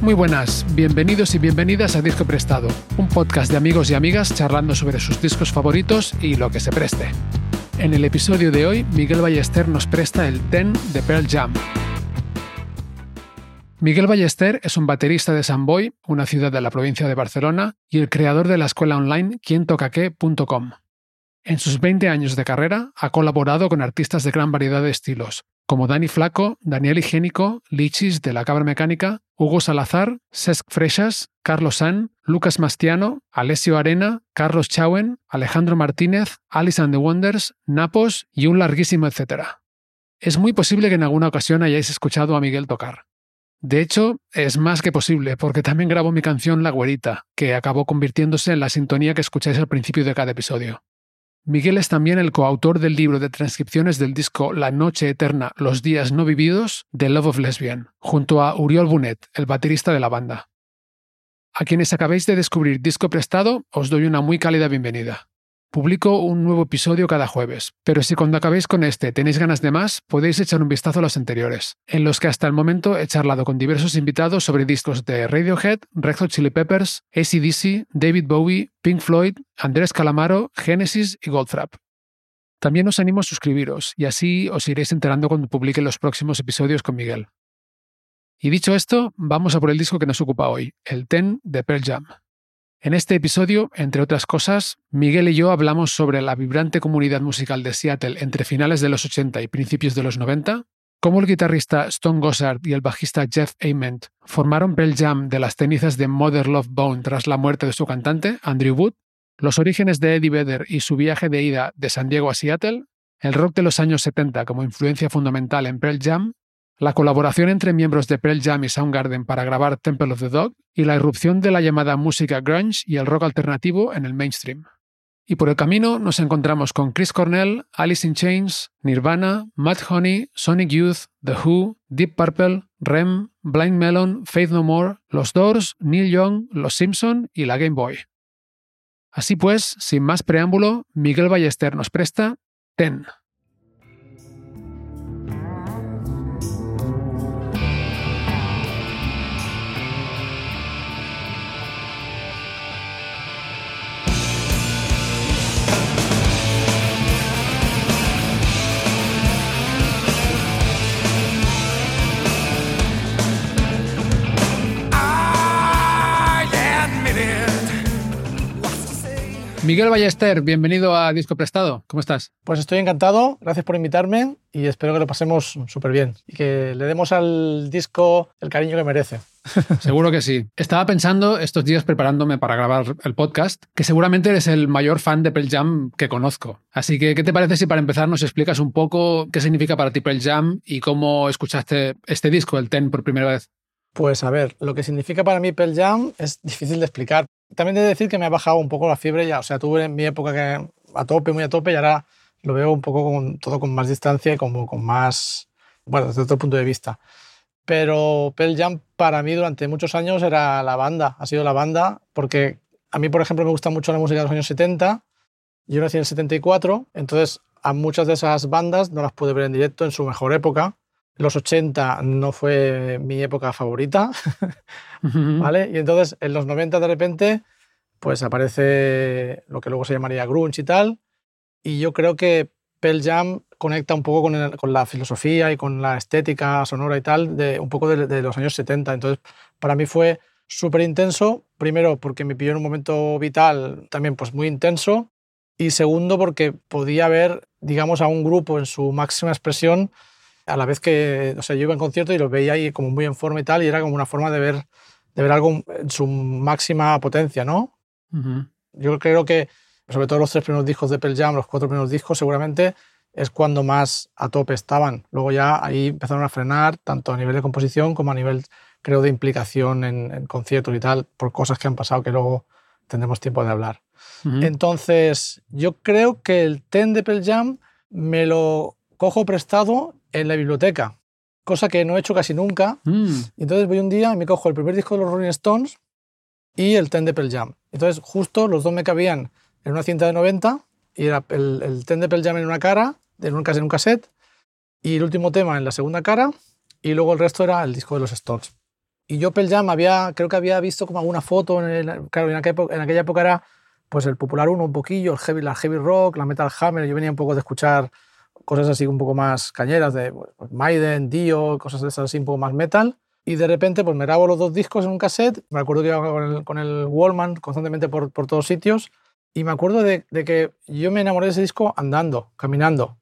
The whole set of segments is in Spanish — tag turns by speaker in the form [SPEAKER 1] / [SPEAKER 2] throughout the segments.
[SPEAKER 1] Muy buenas, bienvenidos y bienvenidas a Disco Prestado, un podcast de amigos y amigas charlando sobre sus discos favoritos y lo que se preste. En el episodio de hoy, Miguel Ballester nos presta el Ten de Pearl Jam. Miguel Ballester es un baterista de San Boy, una ciudad de la provincia de Barcelona, y el creador de la escuela online quientocaque.com. En sus 20 años de carrera ha colaborado con artistas de gran variedad de estilos, como Dani Flaco, Daniel Higiénico, Lichis de la Cabra Mecánica, Hugo Salazar, Cesc Freixas, Carlos San, Lucas Mastiano, Alessio Arena, Carlos Chauen, Alejandro Martínez, Alice and the Wonders, Napos y un larguísimo etcétera. Es muy posible que en alguna ocasión hayáis escuchado a Miguel tocar. De hecho, es más que posible, porque también grabo mi canción La Güerita, que acabó convirtiéndose en la sintonía que escucháis al principio de cada episodio. Miguel es también el coautor del libro de transcripciones del disco La Noche Eterna, Los Días No Vividos de Love of Lesbian, junto a Uriol Bunet, el baterista de la banda. A quienes acabéis de descubrir Disco Prestado, os doy una muy cálida bienvenida. Publico un nuevo episodio cada jueves, pero si cuando acabéis con este tenéis ganas de más, podéis echar un vistazo a los anteriores, en los que hasta el momento he charlado con diversos invitados sobre discos de Radiohead, Red Hot Chili Peppers, ACDC, David Bowie, Pink Floyd, Andrés Calamaro, Genesis y Goldfrapp. También os animo a suscribiros y así os iréis enterando cuando publique los próximos episodios con Miguel. Y dicho esto, vamos a por el disco que nos ocupa hoy, el Ten de Pearl Jam. En este episodio, entre otras cosas, Miguel y yo hablamos sobre la vibrante comunidad musical de Seattle entre finales de los 80 y principios de los 90, cómo el guitarrista Stone Gossard y el bajista Jeff Ament formaron Pearl Jam de las cenizas de Mother Love Bone tras la muerte de su cantante, Andrew Wood, los orígenes de Eddie Vedder y su viaje de ida de San Diego a Seattle, el rock de los años 70 como influencia fundamental en Pearl Jam la colaboración entre miembros de Pearl Jam y Soundgarden para grabar Temple of the Dog y la irrupción de la llamada música grunge y el rock alternativo en el mainstream. Y por el camino nos encontramos con Chris Cornell, Alice in Chains, Nirvana, Matt Honey, Sonic Youth, The Who, Deep Purple, Rem, Blind Melon, Faith No More, Los Doors, Neil Young, Los Simpson y la Game Boy. Así pues, sin más preámbulo, Miguel Ballester nos presta Ten. Miguel Ballester, bienvenido a Disco Prestado. ¿Cómo estás?
[SPEAKER 2] Pues estoy encantado, gracias por invitarme y espero que lo pasemos súper bien y que le demos al disco el cariño que merece.
[SPEAKER 1] Seguro que sí. Estaba pensando estos días preparándome para grabar el podcast que seguramente eres el mayor fan de Pearl Jam que conozco. Así que, ¿qué te parece si para empezar nos explicas un poco qué significa para ti Pearl Jam y cómo escuchaste este disco, el Ten, por primera vez?
[SPEAKER 2] Pues a ver, lo que significa para mí Pearl Jam es difícil de explicar. También he de decir que me ha bajado un poco la fiebre ya, o sea, tuve en mi época que a tope, muy a tope, y ahora lo veo un poco con, todo con más distancia y como con más, bueno, desde otro punto de vista. Pero Pearl Jam para mí durante muchos años era la banda, ha sido la banda, porque a mí, por ejemplo, me gusta mucho la música de los años 70, yo nací en el 74, entonces a muchas de esas bandas no las pude ver en directo en su mejor época, los 80 no fue mi época favorita, ¿vale? Y entonces en los 90 de repente pues aparece lo que luego se llamaría grunge y tal, y yo creo que Pearl Jam conecta un poco con, la filosofía y con la estética sonora y tal de un poco de, los años 70. Entonces, para mí fue súper intenso, primero porque me pilló en un momento vital también pues muy intenso, y segundo porque podía ver, digamos, a un grupo en su máxima expresión a la vez que, o sea, yo iba en concierto y los veía ahí como muy en forma y tal, y era como una forma de ver, de ver algo en su máxima potencia, ¿no? Yo creo que sobre todo los tres primeros discos de Pearl Jam, los cuatro primeros discos, seguramente es cuando más a tope estaban. Luego ya ahí empezaron a frenar, tanto a nivel de composición como a nivel, creo, de implicación en, conciertos y tal, por cosas que han pasado que luego tendremos tiempo de hablar. Entonces, yo creo que el Ten de Pearl Jam me lo cojo prestado en la biblioteca, cosa que no he hecho casi nunca.
[SPEAKER 1] Mm.
[SPEAKER 2] Entonces voy un día y me cojo el primer disco de los Rolling Stones y el Ten de Pearl Jam. Entonces, justo los dos me cabían en una cinta de 90 y era el, el Ten de Pearl Jam en una cara, en un, en un cassette, y el último tema en la segunda cara, y luego el resto era el disco de los Stones. Y yo Pearl Jam había, creo que había visto como alguna foto, en claro, en aquella, época, en aquella época era pues el Popular 1 un poquillo, el heavy, la heavy rock, la metal hammer, yo venía un poco de escuchar cosas así un poco más cañeras, de pues, Maiden, Dio, cosas de esas así un poco más metal. Y de repente pues me grabo los dos discos en un cassette, me acuerdo que iba con el, con el Wallman constantemente por, por todos sitios, y me acuerdo de, de, que yo me enamoré de ese disco andando, caminando.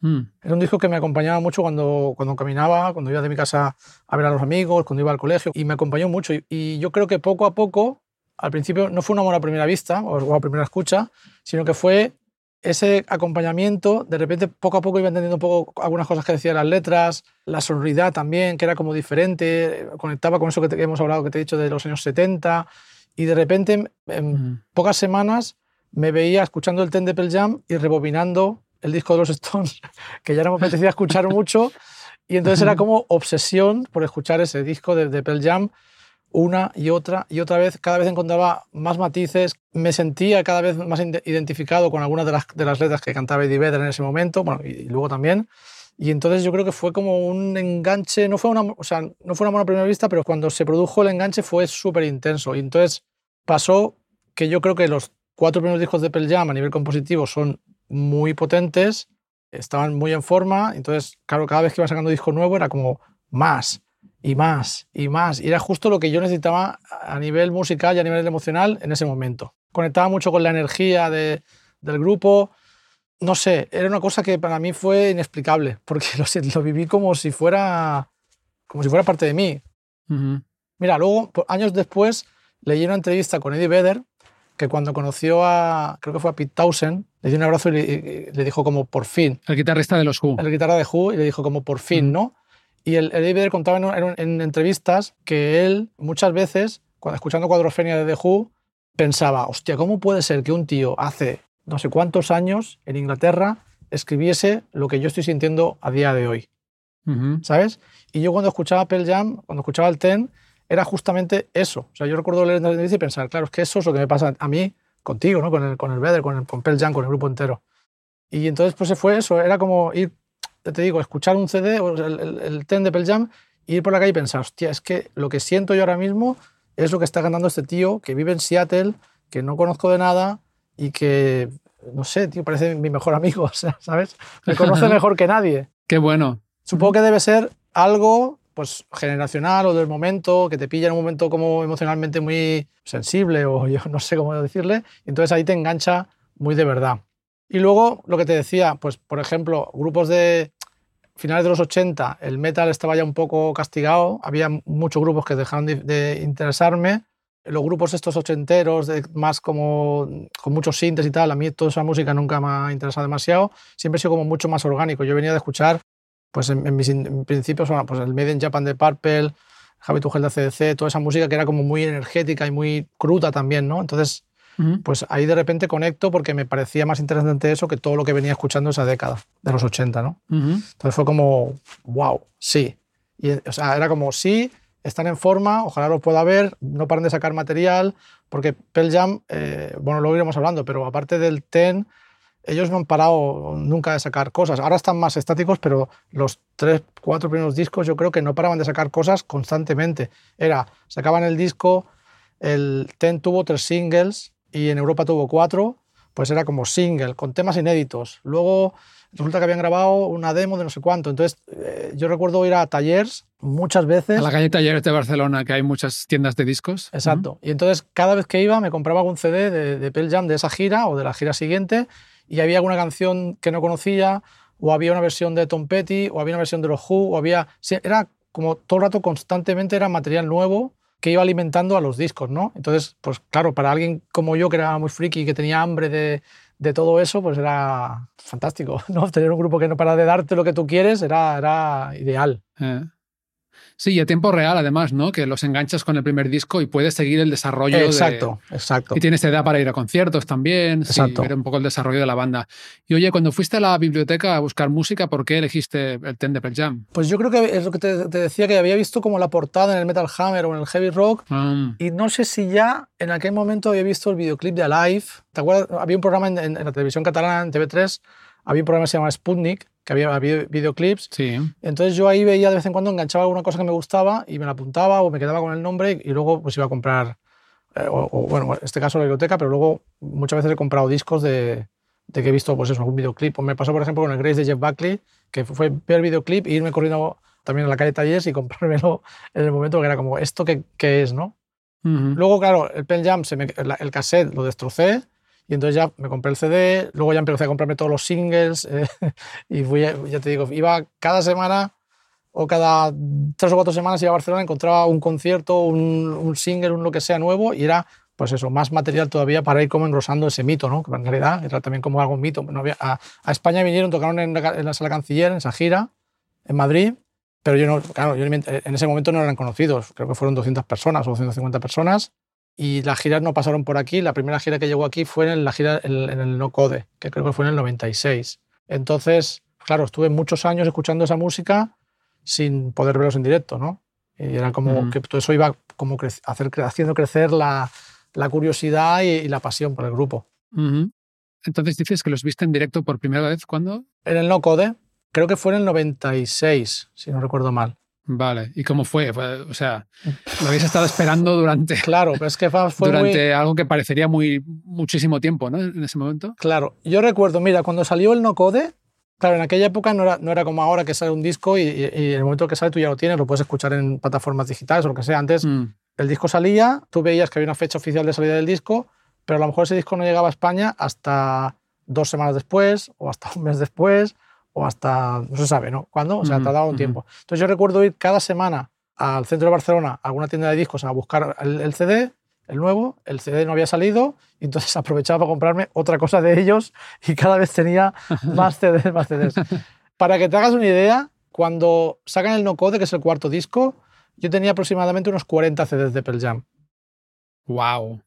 [SPEAKER 1] Mm.
[SPEAKER 2] Era un disco que me acompañaba mucho cuando, cuando caminaba, cuando iba de mi casa a ver a los amigos, cuando iba al colegio, y me acompañó mucho. Y, y yo creo que poco a poco, al principio no fue un amor a primera vista o a primera escucha, sino que fue ese acompañamiento, de repente poco a poco iba entendiendo un poco algunas cosas que decían las letras, la sonoridad también, que era como diferente, conectaba con eso que, te, que hemos hablado, que te he dicho de los años 70, y de repente en
[SPEAKER 1] Mm.
[SPEAKER 2] pocas semanas me veía escuchando el Ten de Pearl Jam y rebobinando el disco de los Stones, que ya no me apetecía escuchar mucho, y entonces era como obsesión por escuchar ese disco de, de Pearl Jam una y otra y otra vez, cada vez encontraba más matices, me sentía cada vez más ide- identificado con algunas de las, letras que cantaba Eddie Vedder en ese momento, bueno, y, luego también. Y entonces yo creo que fue como un enganche, no fue una, o sea, no fue una buena primera vista, pero cuando se produjo el enganche fue súper intenso. Y entonces pasó que yo creo que los cuatro primeros discos de Pearl Jam a nivel compositivo son muy potentes, estaban muy en forma, entonces, claro, cada vez que iba sacando disco nuevo era como más y más y más. Y era justo lo que yo necesitaba a nivel musical y a nivel emocional en ese momento. Conectaba mucho con la energía de- del grupo. No sé, era una cosa que para mí fue inexplicable, porque lo, lo viví como si fuera como si fuera parte de mí.
[SPEAKER 1] Ujú.
[SPEAKER 2] Mira, luego, años después, leí una entrevista con Eddie Vedder, que cuando conoció a, creo que fue a Pete Townsend, le dio un abrazo y le, y le dijo como por fin,
[SPEAKER 1] El guitarrista de los Who.
[SPEAKER 2] el guitarra de Who, y le dijo como por fin,
[SPEAKER 1] Ujú.
[SPEAKER 2] ¿no? Y el, el Vedder contaba en, en- en entrevistas que él muchas veces, cuando escuchando Cuadrofenia de The Who, pensaba, hostia, ¿cómo puede ser que un tío hace no sé cuántos años en Inglaterra escribiese lo que yo estoy sintiendo a día de hoy? ¿sabes? Y yo cuando escuchaba Pearl Jam, cuando escuchaba el Ten, era justamente eso. O sea, yo recuerdo leer la entrevista y pensar, claro, es que eso es lo que me pasa a mí contigo, ¿no? Con el, con el Vedder, con, el, con Pearl Jam, con el grupo entero. Y entonces, pues se fue eso. Era como ir, te digo, escuchar un CD, o el, el, el Ten de Pearl Jam, y ir por la calle y pensar, hostia, es que lo que siento yo ahora mismo es lo que está cantando este tío que vive en Seattle, que no conozco de nada y que, no sé, tío, parece mi mejor amigo, o sea, ¿sabes? Me conoce mejor que nadie.
[SPEAKER 1] Qué bueno.
[SPEAKER 2] Supongo que debe ser algo pues generacional o del momento, que te pilla en un momento como emocionalmente muy sensible o yo no sé cómo decirle, y entonces ahí te engancha muy de verdad. Y luego lo que te decía, pues por ejemplo, grupos de finales de los 80, el metal estaba ya un poco castigado, había muchos grupos que dejaron de, de interesarme, los grupos estos ochenteros, de, más como con muchos sintes y tal, a mí toda esa música nunca me ha interesado demasiado, siempre he sido como mucho más orgánico. Yo venía de escuchar pues en, en mis in- principios, pues el Made in Japan de Purple, Javi Tugel de CDC, toda esa música que era como muy energética y muy cruda también, ¿no? Entonces, Pues ahí de repente conecto porque me parecía más interesante eso que todo lo que venía escuchando esa década de los 80, ¿no?
[SPEAKER 1] Ujú.
[SPEAKER 2] Entonces fue como, wow, sí. Y, o sea, era como, sí, están en forma, ojalá los pueda ver, no paren de sacar material, porque Pearl Jam, eh, bueno, luego iremos hablando, pero aparte del Ten, ellos no han parado nunca de sacar cosas. Ahora están más estáticos, pero los tres, cuatro primeros discos yo creo que no paraban de sacar cosas constantemente. Era, sacaban el disco, el Ten tuvo tres singles y en Europa tuvo cuatro, pues era como single, con temas inéditos. Luego resulta que habían grabado una demo de no sé cuánto. Entonces eh, yo recuerdo ir a talleres muchas veces.
[SPEAKER 1] A la calle Talleres de Barcelona, que hay muchas tiendas de discos.
[SPEAKER 2] Exacto. Y entonces cada vez que iba me compraba algún CD de, de Pearl Jam de esa gira o de la gira siguiente y había alguna canción que no conocía o había una versión de Tom Petty o había una versión de los Who o había... Era como todo el rato constantemente era material nuevo que iba alimentando a los discos, ¿no? Entonces, pues claro, para alguien como yo, que era muy friki y que tenía hambre de, de todo eso, pues era fantástico, ¿no? Tener un grupo que no para de darte lo que tú quieres era, era ideal.
[SPEAKER 1] Eh. Sí, y a tiempo real, además, ¿no? Que los enganchas con el primer disco y puedes seguir el desarrollo.
[SPEAKER 2] Exacto, exacto.
[SPEAKER 1] Y tienes edad para ir a conciertos también, exacto. ver un poco el desarrollo de la banda. Y oye, cuando fuiste a la biblioteca a buscar música, ¿por qué elegiste el Ten de Pearl Jam?
[SPEAKER 2] Pues yo creo que es lo que te, decía, que había visto como la portada en el Metal Hammer o en el Heavy Rock. Ah. Y no sé si ya en aquel momento había visto el videoclip de Alive. ¿Te acuerdas? Había un programa en, en la televisión catalana, en TV3, había un programa que se llama Sputnik, que había, videoclips.
[SPEAKER 1] Sí.
[SPEAKER 2] Entonces yo ahí veía de vez en cuando, enganchaba alguna cosa que me gustaba y me la apuntaba o me quedaba con el nombre y luego pues iba a comprar, eh, o, bueno, en este caso la biblioteca, pero luego muchas veces he comprado discos de, de que he visto pues eso, algún videoclip. me pasó, por ejemplo, con el Grace de Jeff Buckley, que fue ver el videoclip e irme corriendo también a la calle Talleres y comprármelo en el momento que era como, ¿esto qué, qué es, no? Luego, claro, el Pen Jam, se me, el cassette lo destrocé y entonces ya me compré el CD, luego ya empecé a comprarme todos los singles eh, y fui, ya te digo, iba cada semana o cada tres o cuatro semanas iba a Barcelona, encontraba un concierto, un, un single, un lo que sea nuevo y era pues eso, más material todavía para ir como engrosando ese mito, ¿no? que en realidad era también como algo mito. No había, a, España vinieron, tocaron en la, en la, Sala Canciller, en esa gira, en Madrid, pero yo no, claro, yo en ese momento no eran conocidos, creo que fueron 200 personas o 250 personas, y las giras no pasaron por aquí. La primera gira que llegó aquí fue en la gira en, el No Code, que creo que fue en el 96. Entonces, claro, estuve muchos años escuchando esa música sin poder verlos en directo, ¿no? Y era como que todo eso iba como hacer, haciendo crecer la, la curiosidad y, la pasión por el grupo.
[SPEAKER 1] Entonces dices que los viste en directo por primera vez, ¿cuándo?
[SPEAKER 2] En el No Code, creo que fue en el 96, si no recuerdo mal.
[SPEAKER 1] Vale, ¿y cómo fue? O sea, lo habéis estado esperando durante.
[SPEAKER 2] Claro, pero es que fue
[SPEAKER 1] durante algo que parecería muy muchísimo tiempo, ¿no? En ese momento.
[SPEAKER 2] Claro, yo recuerdo, mira, cuando salió el no code, claro, en aquella época no era, no era como ahora que sale un disco y, en el momento que sale tú ya lo tienes, lo puedes escuchar en plataformas digitales o lo que sea. Antes mm. el disco salía, tú veías que había una fecha oficial de salida del disco, pero a lo mejor ese disco no llegaba a España hasta dos semanas después o hasta un mes después o hasta, no se sabe, ¿no? ¿Cuándo? O sea, ha tardado un tiempo. Entonces yo recuerdo ir cada semana al centro de Barcelona, a alguna tienda de discos, a buscar el, CD, el nuevo, el CD no había salido, y entonces aprovechaba para comprarme otra cosa de ellos y cada vez tenía más CDs, más CDs. Para que te hagas una idea, cuando sacan el No Code, que es el cuarto disco, yo tenía aproximadamente unos 40 CDs de Pearl Jam.
[SPEAKER 1] ¡Wow!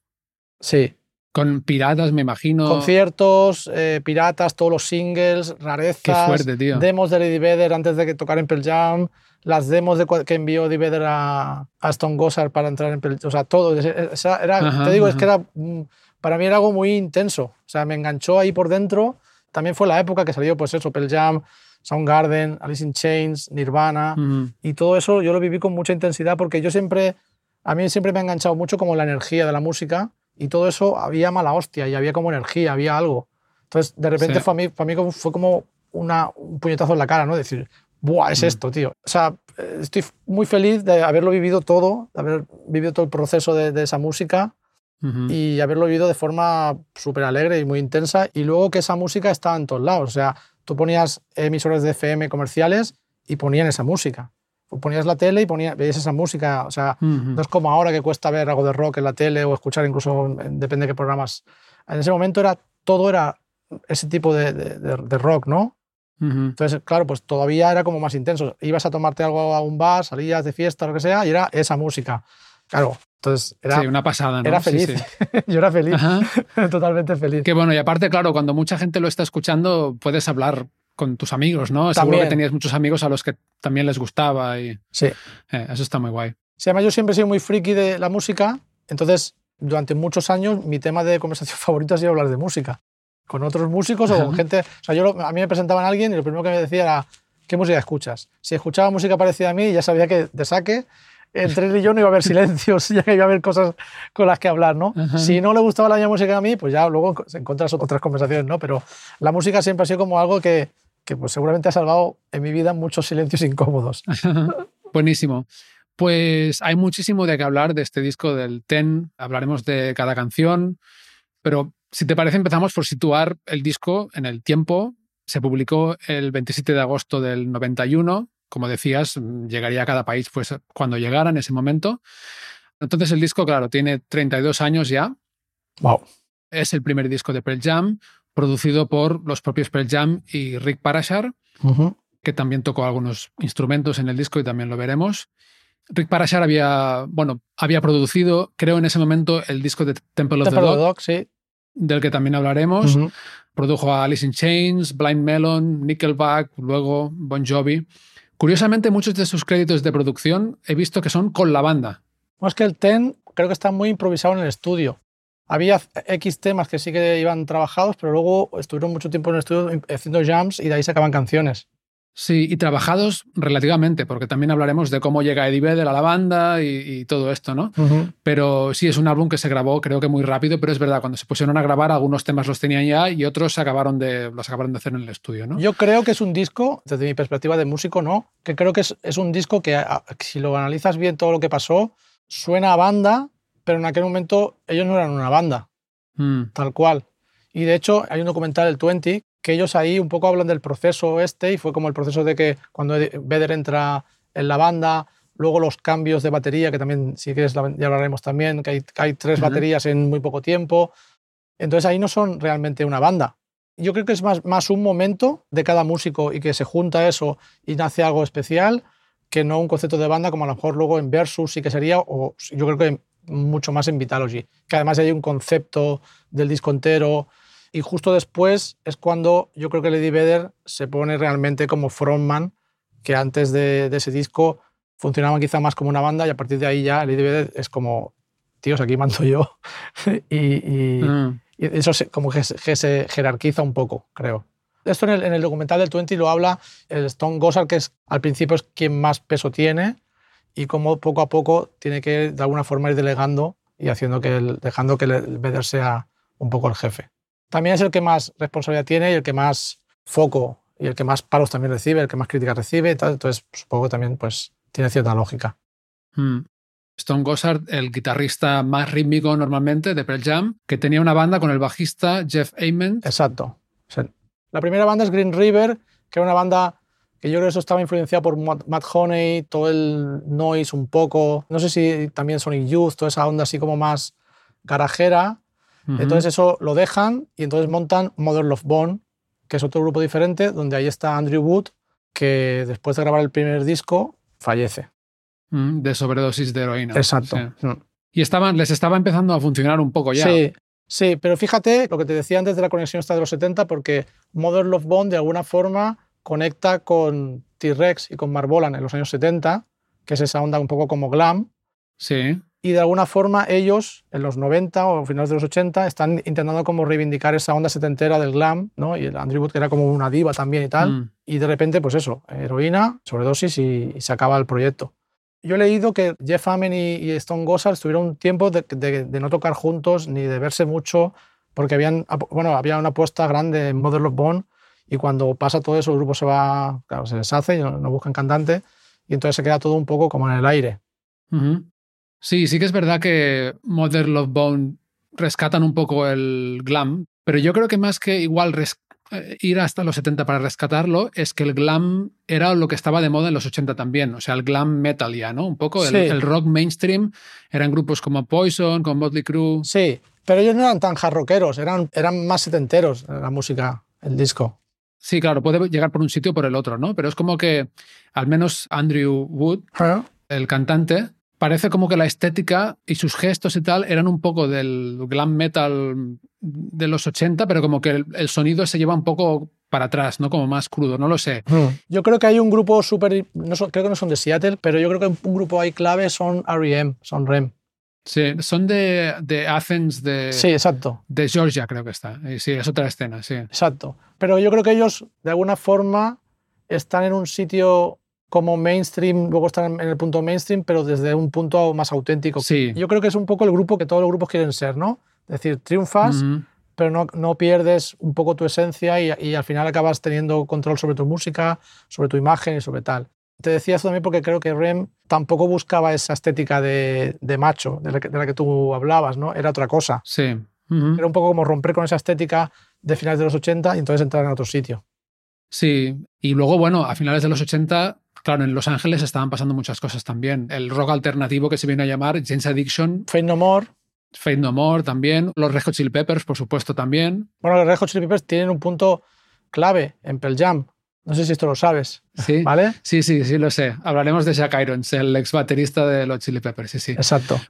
[SPEAKER 2] Sí.
[SPEAKER 1] Con piratas, me imagino.
[SPEAKER 2] Conciertos, eh, piratas, todos los singles, rarezas.
[SPEAKER 1] Qué fuerte, tío.
[SPEAKER 2] Demos de Lady Vedder antes de que tocar en Pearl Jam, las demos de, que envió Eddie Vedder a, Stone Gossard para entrar en Pearl Jam. O sea, todo. Era, te digo, es que era, mm, para mí era algo muy intenso. O sea, me enganchó ahí por dentro. También fue la época que salió, pues eso, Pearl Jam, Soundgarden, Alice in Chains, Nirvana. Y todo eso yo lo viví con mucha intensidad porque yo siempre, a mí siempre me ha enganchado mucho como la energía de la música y todo eso había mala hostia y había como energía, había algo. Entonces, de repente mí, para mí fue como una, un puñetazo en la cara, ¿no? Decir, ¡buah, es mm. esto, tío! O sea, estoy muy feliz de haberlo vivido todo, de haber vivido todo el proceso de, esa música y haberlo vivido de forma súper alegre y muy intensa. Y luego que esa música estaba en todos lados. O sea, tú ponías emisores de FM comerciales y ponían esa música ponías la tele y ponías, veías esa música. O sea, no es como ahora que cuesta ver algo de rock en la tele o escuchar incluso, depende de qué programas. En ese momento era, todo era ese tipo de, de, rock, ¿no? Entonces, claro, pues todavía era como más intenso. Ibas a tomarte algo a un bar, salías de fiesta, lo que sea, y era esa música. Claro, entonces era,
[SPEAKER 1] sí, una pasada, ¿no?
[SPEAKER 2] Era feliz. Yo era feliz, totalmente feliz.
[SPEAKER 1] Que bueno, y aparte, claro, cuando mucha gente lo está escuchando, puedes hablar con tus amigos, ¿no? Seguro que tenías muchos amigos a los que también les gustaba y
[SPEAKER 2] sí.
[SPEAKER 1] Eh, eso está muy guay.
[SPEAKER 2] Sí, además yo siempre he sido muy friki de la música, entonces durante muchos años mi tema de conversación favorito ha sido hablar de música. Con otros músicos o con gente... O sea, yo, a mí me presentaban a alguien y lo primero que me decía era, ¿qué música escuchas? Si escuchaba música parecida a mí, ya sabía que de saque entre él y yo no iba a haber silencios, ya que iba a haber cosas con las que hablar, ¿no? Si no le gustaba la misma música a mí, pues ya luego encuentras otras conversaciones, ¿no? Pero la música siempre ha sido como algo que, que pues seguramente ha salvado en mi vida muchos silencios incómodos.
[SPEAKER 1] Buenísimo. Pues hay muchísimo de qué hablar de este disco del Ten, hablaremos de cada canción, pero si te parece empezamos por situar el disco en el tiempo. Se publicó el 27 de agosto del 91, como decías, llegaría a cada país pues, cuando llegara en ese momento. Entonces el disco, claro, tiene 32 años ya.
[SPEAKER 2] Wow.
[SPEAKER 1] Es el primer disco de Pearl Jam, producido por los propios Pearl Jam y Rick Parashar, que también tocó algunos instrumentos en el disco y también lo veremos. Rick Parashar había, bueno, había producido, creo en ese momento, el disco de Temple of the Dog,
[SPEAKER 2] sí.
[SPEAKER 1] del que también hablaremos. Produjo a Alice in Chains, Blind Melon, Nickelback, luego Bon Jovi. Curiosamente, muchos de sus créditos de producción he visto que son con la banda.
[SPEAKER 2] es que el Ten creo que está muy improvisado en el estudio. Había X temas que sí que iban trabajados, pero luego estuvieron mucho tiempo en el estudio haciendo jams y de ahí sacaban canciones.
[SPEAKER 1] Sí, y trabajados relativamente, porque también hablaremos de cómo llega Eddie Vedder a la banda y, todo esto, ¿no? Pero sí, es un álbum que se grabó creo que muy rápido, pero es verdad, cuando se pusieron a grabar algunos temas los tenían ya y otros acabaron de, los acabaron de hacer en el estudio, ¿no?
[SPEAKER 2] Yo creo que es un disco, desde mi perspectiva de músico, ¿no? Que creo que es, es un disco que si lo analizas bien todo lo que pasó, suena a banda, pero en aquel momento ellos no eran una banda, mm. tal cual. Y de hecho hay un documental, el 20, que ellos ahí un poco hablan del proceso este y fue como el proceso de que cuando Vedder entra en la banda, luego los cambios de batería, que también, si quieres, ya hablaremos también, que hay, hay tres baterías en muy poco tiempo. Entonces ahí no son realmente una banda. Yo creo que es más, más un momento de cada músico y que se junta eso y nace algo especial que no un concepto de banda como a lo mejor luego en Versus sí que sería, o yo creo que mucho más en Vitalogy, que además hay un concepto del disco entero, y justo después es cuando yo creo que Lady Vedder se pone realmente como frontman, que antes de, ese disco funcionaba quizá más como una banda y a partir de ahí ya Lady Vedder es como, tíos, aquí mando yo. Mm. y, eso como que se, jerarquiza un poco, creo. Esto en el, documental del 20 lo habla el Stone Gossard, que es, al principio es quien más peso tiene y cómo poco a poco tiene que de alguna forma ir delegando y haciendo que el, dejando que el Vedder sea un poco el jefe también es el que más responsabilidad tiene y el que más foco y el que más palos también recibe, el que más críticas recibe. Entonces, supongo que también pues, tiene cierta lógica.
[SPEAKER 1] Hmm. Stone Gossard, el guitarrista más rítmico normalmente de Pearl Jam, que tenía una banda con el bajista Jeff Ament.
[SPEAKER 2] Exacto. La primera banda es Green River, que era una banda que yo creo que eso estaba influenciado por Matt Honey, todo el noise un poco, no sé si también Sonic Youth, toda esa onda así como más garajera, entonces eso lo dejan y entonces montan Mother Love Bone, que es otro grupo diferente, donde ahí está Andrew Wood, que después de grabar el primer disco fallece.
[SPEAKER 1] Mm, de sobredosis de heroína.
[SPEAKER 2] Exacto.
[SPEAKER 1] Mm. Y estaban, les estaba empezando a funcionar un poco ya.
[SPEAKER 2] Sí, sí, pero fíjate lo que te decía antes de la conexión esta de los 70, porque Mother Love Bone de alguna forma conecta con T-Rex y con Marbolan en los años 70, que es esa onda un poco como glam.
[SPEAKER 1] Sí
[SPEAKER 2] y de alguna forma ellos, en los 90 o finales de los 80, están intentando como reivindicar esa onda setentera del glam, ¿no? Y el Andrew Wood, que era como una diva también y tal, mm. y de repente, pues eso, heroína, sobredosis y, se acaba el proyecto. Yo he leído que Jeff Amen y, Stone Gossard estuvieron un tiempo de, no tocar juntos ni de verse mucho, porque habían, bueno, había una apuesta grande en Mother of Bone, y cuando pasa todo eso, el grupo se va, claro, se deshace, y no, buscan cantante, y entonces se queda todo un poco como en el aire.
[SPEAKER 1] Sí, sí que es verdad que Modern Love Bone rescatan un poco el glam, pero yo creo que más que igual eh, ir hasta los 70 para rescatarlo, es que el glam era lo que estaba de moda en los 80 también, o sea, el glam metal ya, ¿no? Un poco el, rock mainstream, eran grupos como Poison, como Motley Crue.
[SPEAKER 2] Sí, pero ellos no eran tan jarroqueros, eran, eran más setenteros la música, el disco.
[SPEAKER 1] Sí, claro, puede llegar por un sitio o por el otro, ¿no? Pero es como que al menos Andrew Wood, el cantante, parece como que la estética y sus gestos y tal eran un poco del glam metal de los 80, pero como que el, sonido se lleva un poco para atrás, ¿no? Como más crudo, no lo sé.
[SPEAKER 2] Hmm. Yo creo que hay un grupo súper, no creo que no son de Seattle, pero yo creo que un grupo ahí clave son R.E.M., son REM.
[SPEAKER 1] Sí, son de, de, Athens, de...
[SPEAKER 2] Sí, exacto.
[SPEAKER 1] De Georgia creo que está. Sí, es otra escena, sí.
[SPEAKER 2] Exacto. Pero yo creo que ellos, de alguna forma, están en un sitio como mainstream, luego están en el punto mainstream, pero desde un punto más auténtico.
[SPEAKER 1] Sí.
[SPEAKER 2] Yo creo que es un poco el grupo que todos los grupos quieren ser, ¿no? Es decir, triunfas, pero no, no, pierdes un poco tu esencia y, y, al final acabas teniendo control sobre tu música, sobre tu imagen y sobre tal. Te decía esto también porque creo que Rem tampoco buscaba esa estética de, de macho de la, que, de la, que, tú hablabas, ¿no? Era otra cosa.
[SPEAKER 1] Sí.
[SPEAKER 2] Era un poco como romper con esa estética de finales de los 80 y entonces entrar en otro sitio.
[SPEAKER 1] Sí, y luego, bueno, a finales de los 80 claro, en Los Ángeles estaban pasando muchas cosas también. El rock alternativo que se viene a llamar James Addiction,
[SPEAKER 2] Fate No More.
[SPEAKER 1] Fate No More también, los Red Hot Chili Peppers, por supuesto, también.
[SPEAKER 2] Bueno, los Red Hot Chili Peppers tienen un punto clave en Pearl Jam. No sé si esto lo sabes,
[SPEAKER 1] Sí,
[SPEAKER 2] ¿vale?
[SPEAKER 1] sí, sí, sí, lo sé. Hablaremos de Jack Irons, el ex baterista de los Chili Peppers, sí, sí.
[SPEAKER 2] Exacto.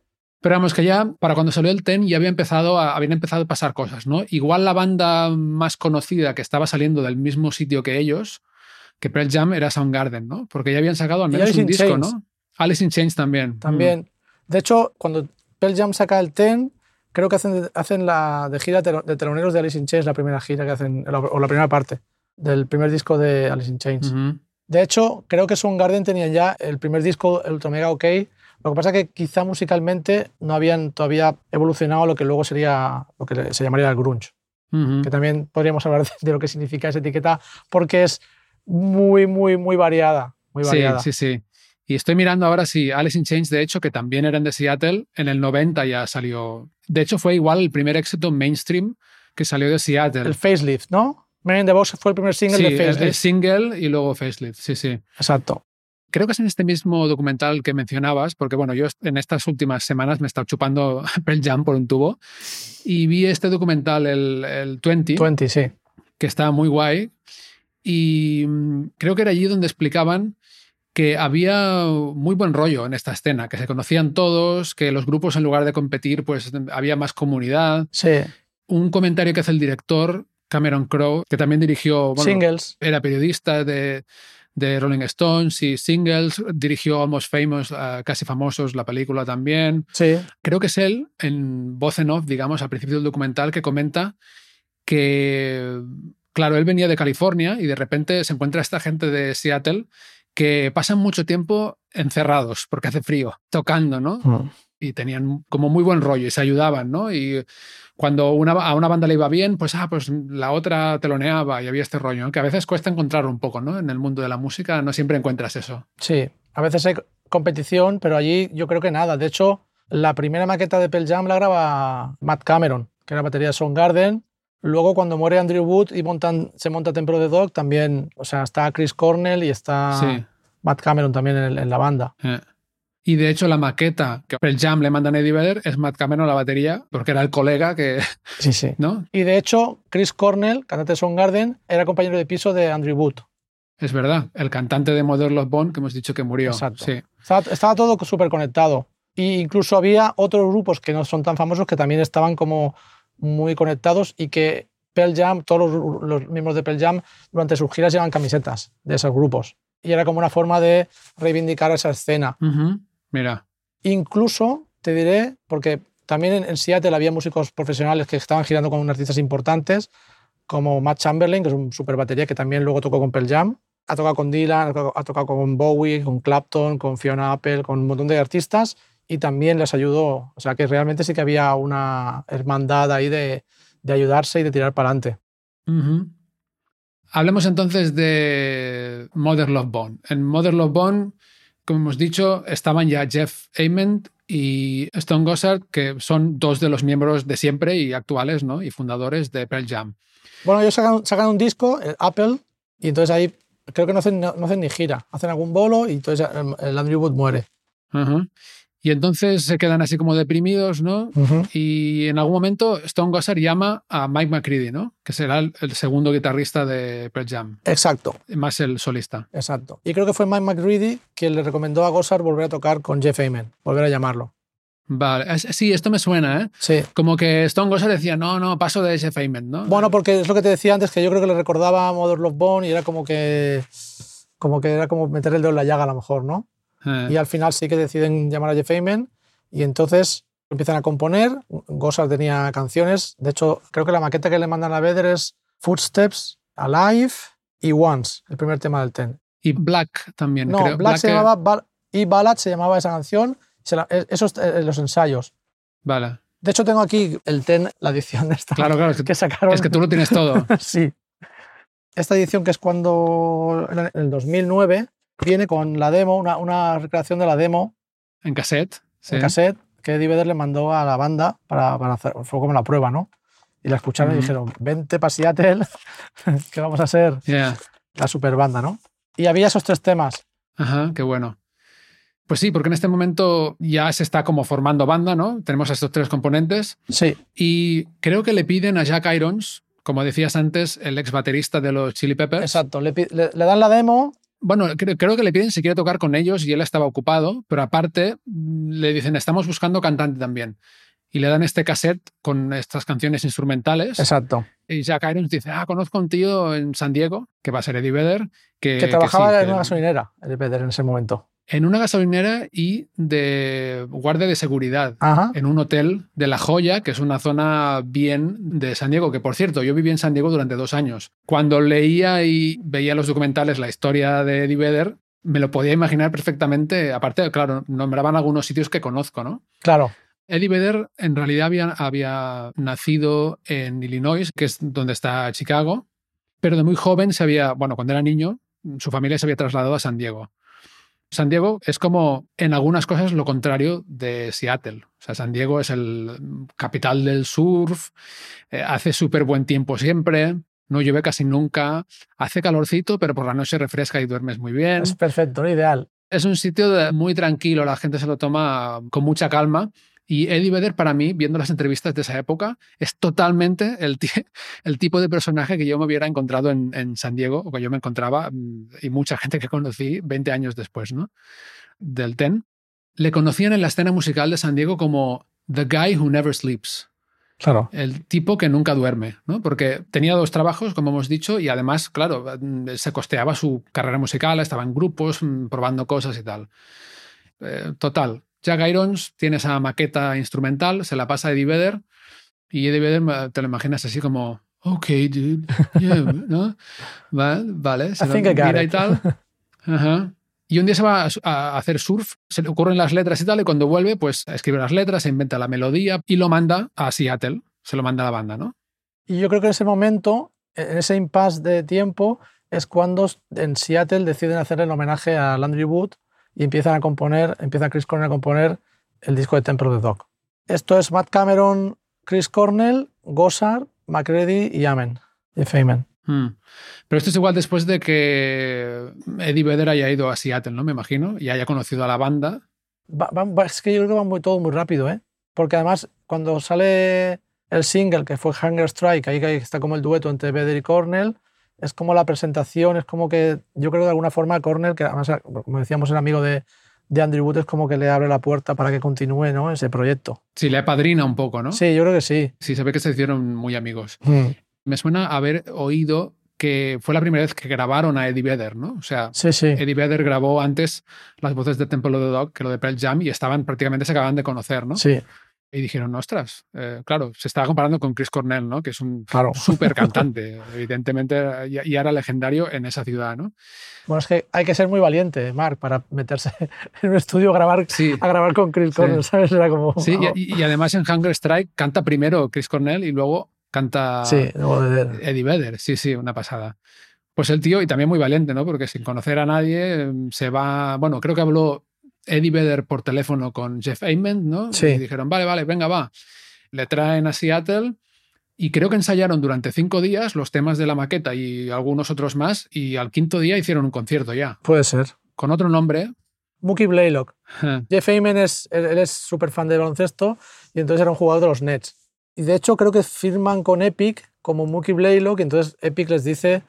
[SPEAKER 1] Pero vamos, que ya para cuando salió el Ten ya había empezado a, habían empezado a pasar cosas, ¿no? Igual la banda más conocida que estaba saliendo del mismo sitio que ellos, que Pearl Jam, era Soundgarden, ¿no? Porque ya habían sacado al menos un disco,
[SPEAKER 2] Chains.
[SPEAKER 1] ¿no? Alice in Chains también.
[SPEAKER 2] También. De hecho, cuando Pearl Jam saca el Ten, creo que hacen, hacen la de gira de teloneros de Alice in Chains, la primera gira que hacen, o la primera parte del primer disco de Alice in Chains. De hecho, creo que Soundgarden tenían ya el primer disco, el Ultra Mega OK. Lo que pasa es que quizá musicalmente no habían todavía evolucionado lo que luego sería lo que se llamaría el grunge.
[SPEAKER 1] Ujú.
[SPEAKER 2] Que también podríamos hablar de, lo que significa esa etiqueta porque es muy, muy, muy variada. Muy
[SPEAKER 1] Sí,
[SPEAKER 2] variada.
[SPEAKER 1] sí, sí. Y estoy mirando ahora si Alice in Chains, de hecho, que también eran de Seattle, en el 90 ya salió. De hecho, fue igual el primer éxito mainstream que salió de Seattle.
[SPEAKER 2] El Facelift, ¿no? Man in the Box fue el primer single
[SPEAKER 1] Sí,
[SPEAKER 2] de
[SPEAKER 1] el-
[SPEAKER 2] Facelift.
[SPEAKER 1] el single y luego Facelift, sí, sí.
[SPEAKER 2] Exacto.
[SPEAKER 1] Creo que es en este mismo documental que mencionabas, porque bueno, yo en estas últimas semanas me he estado chupando Pearl Jam por un tubo y vi este documental, el, el 20,
[SPEAKER 2] 20, sí.
[SPEAKER 1] que está muy guay y mm, creo que era allí donde explicaban que había muy buen rollo en esta escena, que se conocían todos, que los grupos en lugar de competir pues había más comunidad.
[SPEAKER 2] Sí.
[SPEAKER 1] Un comentario que hace el director Cameron Crowe, que también dirigió bueno,
[SPEAKER 2] Singles.
[SPEAKER 1] era periodista de, de Rolling Stones y Singles, dirigió Almost Famous, eh, Casi Famosos, la película también.
[SPEAKER 2] Sí.
[SPEAKER 1] Creo que es él, en voz en off, digamos, al principio del documental, que comenta que, claro, él venía de California y de repente se encuentra esta gente de Seattle que pasan mucho tiempo encerrados porque hace frío, tocando, ¿no?
[SPEAKER 2] Mm.
[SPEAKER 1] y tenían como muy buen rollo y se ayudaban, ¿no? Y cuando una, a una banda le iba bien, pues, ah, pues la otra teloneaba y había este rollo, ¿no? que a veces cuesta encontrar un poco, ¿no? En el mundo de la música no siempre encuentras eso.
[SPEAKER 2] Sí. A veces hay competición, pero allí yo creo que nada. De hecho, la primera maqueta de Pearl Jam la graba Matt Cameron, que era batería de Soundgarden. Luego, cuando muere Andrew Wood y montan, se monta Templo de Dog, también, o sea, está Chris Cornell y está
[SPEAKER 1] Sí.
[SPEAKER 2] Matt Cameron también en la banda.
[SPEAKER 1] Eh. Y de hecho la maqueta que el Jam le mandan a Eddie Vedder es Matt Cameron la batería, porque era el colega que,
[SPEAKER 2] Sí, sí.
[SPEAKER 1] ¿no?
[SPEAKER 2] Y de hecho, Chris Cornell, cantante de Soundgarden, era compañero de piso de Andrew Wood.
[SPEAKER 1] Es verdad, el cantante de Mother Love Bone que hemos dicho que murió.
[SPEAKER 2] Exacto.
[SPEAKER 1] Sí.
[SPEAKER 2] Estaba, estaba todo súper conectado. E incluso había otros grupos que no son tan famosos que también estaban como muy conectados y que Pearl Jam, todos los, los miembros de Pearl Jam durante sus giras llevan camisetas de esos grupos. Y era como una forma de reivindicar esa escena.
[SPEAKER 1] Ujú. Mira.
[SPEAKER 2] Incluso, te diré, porque también en, en Seattle había músicos profesionales que estaban girando con artistas importantes, como Matt Chamberlain, que es un super batería que también luego tocó con Pearl Jam. Ha tocado con Dylan, ha tocado, ha tocado con Bowie, con Clapton, con Fiona Apple, con un montón de artistas y también les ayudó. O sea que realmente sí que había una hermandad ahí de, de ayudarse y de tirar para adelante.
[SPEAKER 1] Hablemos entonces de Mother Love Bone. En Mother Love Bone, como hemos dicho, estaban ya Jeff Ament y Stone Gossard, que son dos de los miembros de siempre y actuales ¿no? y fundadores de Pearl Jam.
[SPEAKER 2] Bueno, ellos sacan, sacan un disco, el Apple, y entonces ahí creo que no hacen, no, no hacen ni gira. Hacen algún bolo y entonces el, el Andrew Wood muere.
[SPEAKER 1] Ujú. Y entonces se quedan así como deprimidos, ¿no? Y en algún momento Stone Gossard llama a Mike McCready, ¿no? Que será el, el segundo guitarrista de Pearl Jam,
[SPEAKER 2] Exacto.
[SPEAKER 1] más el solista.
[SPEAKER 2] Exacto. Y creo que fue Mike McReady quien le recomendó a Gossard volver a tocar con Jeff Ament, volver a llamarlo.
[SPEAKER 1] Vale, sí, esto me suena, ¿eh?
[SPEAKER 2] Sí.
[SPEAKER 1] Como que Stone Gossard decía, no, no, paso de Jeff Ament, ¿no?
[SPEAKER 2] Bueno, porque es lo que te decía antes, que yo creo que le recordaba a Mother Love Bone y era como que, como que era como meter el dedo en la llaga a lo mejor, ¿no?
[SPEAKER 1] Eh,
[SPEAKER 2] Y al final sí que deciden llamar a Jeff Ament y entonces empiezan a componer. Gossard tenía canciones. De hecho, creo que la maqueta que le mandan a Vedder es Footsteps, Alive y Once, el primer tema del Ten.
[SPEAKER 1] Y Black también,
[SPEAKER 2] No,
[SPEAKER 1] creo.
[SPEAKER 2] Black, se
[SPEAKER 1] eh,
[SPEAKER 2] llamaba y Ballad se llamaba esa canción. La- eh, esos eh, los ensayos.
[SPEAKER 1] Vale.
[SPEAKER 2] De hecho, tengo aquí el Ten, la edición esta
[SPEAKER 1] Claro, claro, es que,
[SPEAKER 2] que sacaron.
[SPEAKER 1] es que tú lo tienes todo.
[SPEAKER 2] sí. Esta edición que es cuando, en el 2009, viene con la demo, una, una recreación de la demo
[SPEAKER 1] En cassette. Sí.
[SPEAKER 2] en cassette que Eddie Vedder le mandó a la banda para, para hacer, fue como la prueba, ¿no? Y la escucharon y dijeron, vente para Seattle, que vamos a ser
[SPEAKER 1] Yeah.
[SPEAKER 2] la super banda, ¿no? Y había esos tres temas.
[SPEAKER 1] Ajá, qué bueno. Pues sí, porque en este momento ya se está como formando banda, ¿no? Tenemos estos tres componentes.
[SPEAKER 2] Sí.
[SPEAKER 1] Y creo que le piden a Jack Irons, como decías antes, el ex baterista de los Chili Peppers.
[SPEAKER 2] Exacto. Le, le, le dan la demo.
[SPEAKER 1] Bueno, creo, creo, que le piden si quiere tocar con ellos y él estaba ocupado, pero aparte mm, le dicen, estamos buscando cantante también. Y le dan este cassette con estas canciones instrumentales.
[SPEAKER 2] Exacto.
[SPEAKER 1] Y Jack Irons dice, ah, conozco a un tío en San Diego, que va a ser Eddie Vedder, que,
[SPEAKER 2] que trabajaba
[SPEAKER 1] que sí,
[SPEAKER 2] en
[SPEAKER 1] que
[SPEAKER 2] una gasolinera, Eddie Vedder, en ese momento.
[SPEAKER 1] En una gasolinera y de guardia de seguridad.
[SPEAKER 2] Ajá.
[SPEAKER 1] En un hotel de La Joya, que es una zona bien de San Diego, que por cierto, yo viví en San Diego durante dos años. Cuando leía y veía los documentales la historia de Eddie Vedder, me lo podía imaginar perfectamente. Aparte, claro, nombraban algunos sitios que conozco, ¿no?
[SPEAKER 2] Claro.
[SPEAKER 1] Eddie Vedder en realidad había, había, nacido en Illinois, que es donde está Chicago, pero de muy joven se había, bueno, cuando era niño, su familia se había trasladado a San Diego. San Diego es como en algunas cosas lo contrario de Seattle. O sea, San Diego es el capital del surf, eh, hace súper buen tiempo siempre, no llueve casi nunca, hace calorcito, pero por la noche refresca y duermes muy bien.
[SPEAKER 2] Es perfecto, ¿no? ideal.
[SPEAKER 1] Es un sitio de, muy tranquilo, la gente se lo toma con mucha calma y Eddie Vedder, para mí, viendo las entrevistas de esa época, es totalmente el, el tipo de personaje que yo me hubiera encontrado en, en, San Diego, o que yo me encontraba, mm, y mucha gente que conocí 20 años después, ¿no? Del TEN. Le conocían en la escena musical de San Diego como The Guy Who Never Sleeps.
[SPEAKER 2] Claro.
[SPEAKER 1] El tipo que nunca duerme, ¿no? Porque tenía dos trabajos, como hemos dicho, y además, claro, se costeaba su carrera musical, estaba en grupos, mm, probando cosas y tal. Eh, total, Jack Irons tiene esa maqueta instrumental, se la pasa a Eddie Vedder y Eddie Vedder te lo imaginas así como, ok, dude, yeah, ¿no? Vale, vale se
[SPEAKER 2] got
[SPEAKER 1] mira y tal. Ajá. Y un día se va a hacer surf, se le ocurren las letras y tal, y cuando vuelve, pues escribe las letras, se inventa la melodía y lo manda a Seattle, se lo manda a la banda, ¿no?
[SPEAKER 2] Y yo creo que en ese momento, en ese impasse de tiempo, es cuando en Seattle deciden hacer el homenaje a Landry Wood y empiezan a componer, empieza Chris Cornell a componer el disco de Temple of the Dog. Esto es Matt Cameron, Chris Cornell, Gossard, McCready y Amen, Jeff Amen.
[SPEAKER 1] Hmm. Pero esto es igual después de que Eddie Vedder haya ido a Seattle, ¿no? Me imagino, y haya conocido a la banda.
[SPEAKER 2] Va, va, es que yo creo que va muy, todo muy rápido, ¿eh? Porque además, cuando sale el single, que fue Hunger Strike, ahí está como el dueto entre Vedder y Cornell, es como la presentación, es como que yo creo de alguna forma Cornell, que además, como decíamos, el amigo de, de Andrew Wood, es como que le abre la puerta para que continúe ¿no? ese proyecto.
[SPEAKER 1] Sí, le apadrina un poco, ¿no?
[SPEAKER 2] Sí, yo creo que sí.
[SPEAKER 1] Sí, se ve que se hicieron muy amigos.
[SPEAKER 2] Mm.
[SPEAKER 1] Me suena haber oído que fue la primera vez que grabaron a Eddie Vedder, ¿no? O sea,
[SPEAKER 2] sí, sí.
[SPEAKER 1] Eddie Vedder grabó antes las voces de Temple of the Dog que lo de Pearl Jam y estaban prácticamente se acaban de conocer, ¿no?
[SPEAKER 2] Sí.
[SPEAKER 1] Y dijeron, ostras, eh, claro, se estaba comparando con Chris Cornell, ¿no? Que es un
[SPEAKER 2] claro.
[SPEAKER 1] súper cantante, evidentemente, y, era legendario en esa ciudad, ¿no?
[SPEAKER 2] Bueno, es que hay que ser muy valiente, Mark, para meterse en un estudio a grabar,
[SPEAKER 1] sí.
[SPEAKER 2] a grabar con Chris Cornell. ¿sabes? Era como...
[SPEAKER 1] Sí, y, y, además en Hunger Strike canta primero Chris Cornell y luego canta
[SPEAKER 2] sí.
[SPEAKER 1] Eddie Vedder. Sí, sí, una pasada. Pues el tío, y también muy valiente, ¿no? Porque sin conocer a nadie, se va. Bueno, creo que habló Eddie Vedder por teléfono con Jeff Ament, ¿no?
[SPEAKER 2] Sí.
[SPEAKER 1] Y dijeron, vale, vale, venga, va. Le traen a Seattle y creo que ensayaron durante cinco días los temas de la maqueta y algunos otros más, y al quinto día hicieron un concierto ya.
[SPEAKER 2] Puede ser.
[SPEAKER 1] Con otro nombre.
[SPEAKER 2] Mookie Blaylock. Jeff Ament es, él es súper fan de baloncesto y entonces era un jugador de los Nets. Y de hecho creo que firman con Epic como Mookie Blaylock y entonces Epic les dice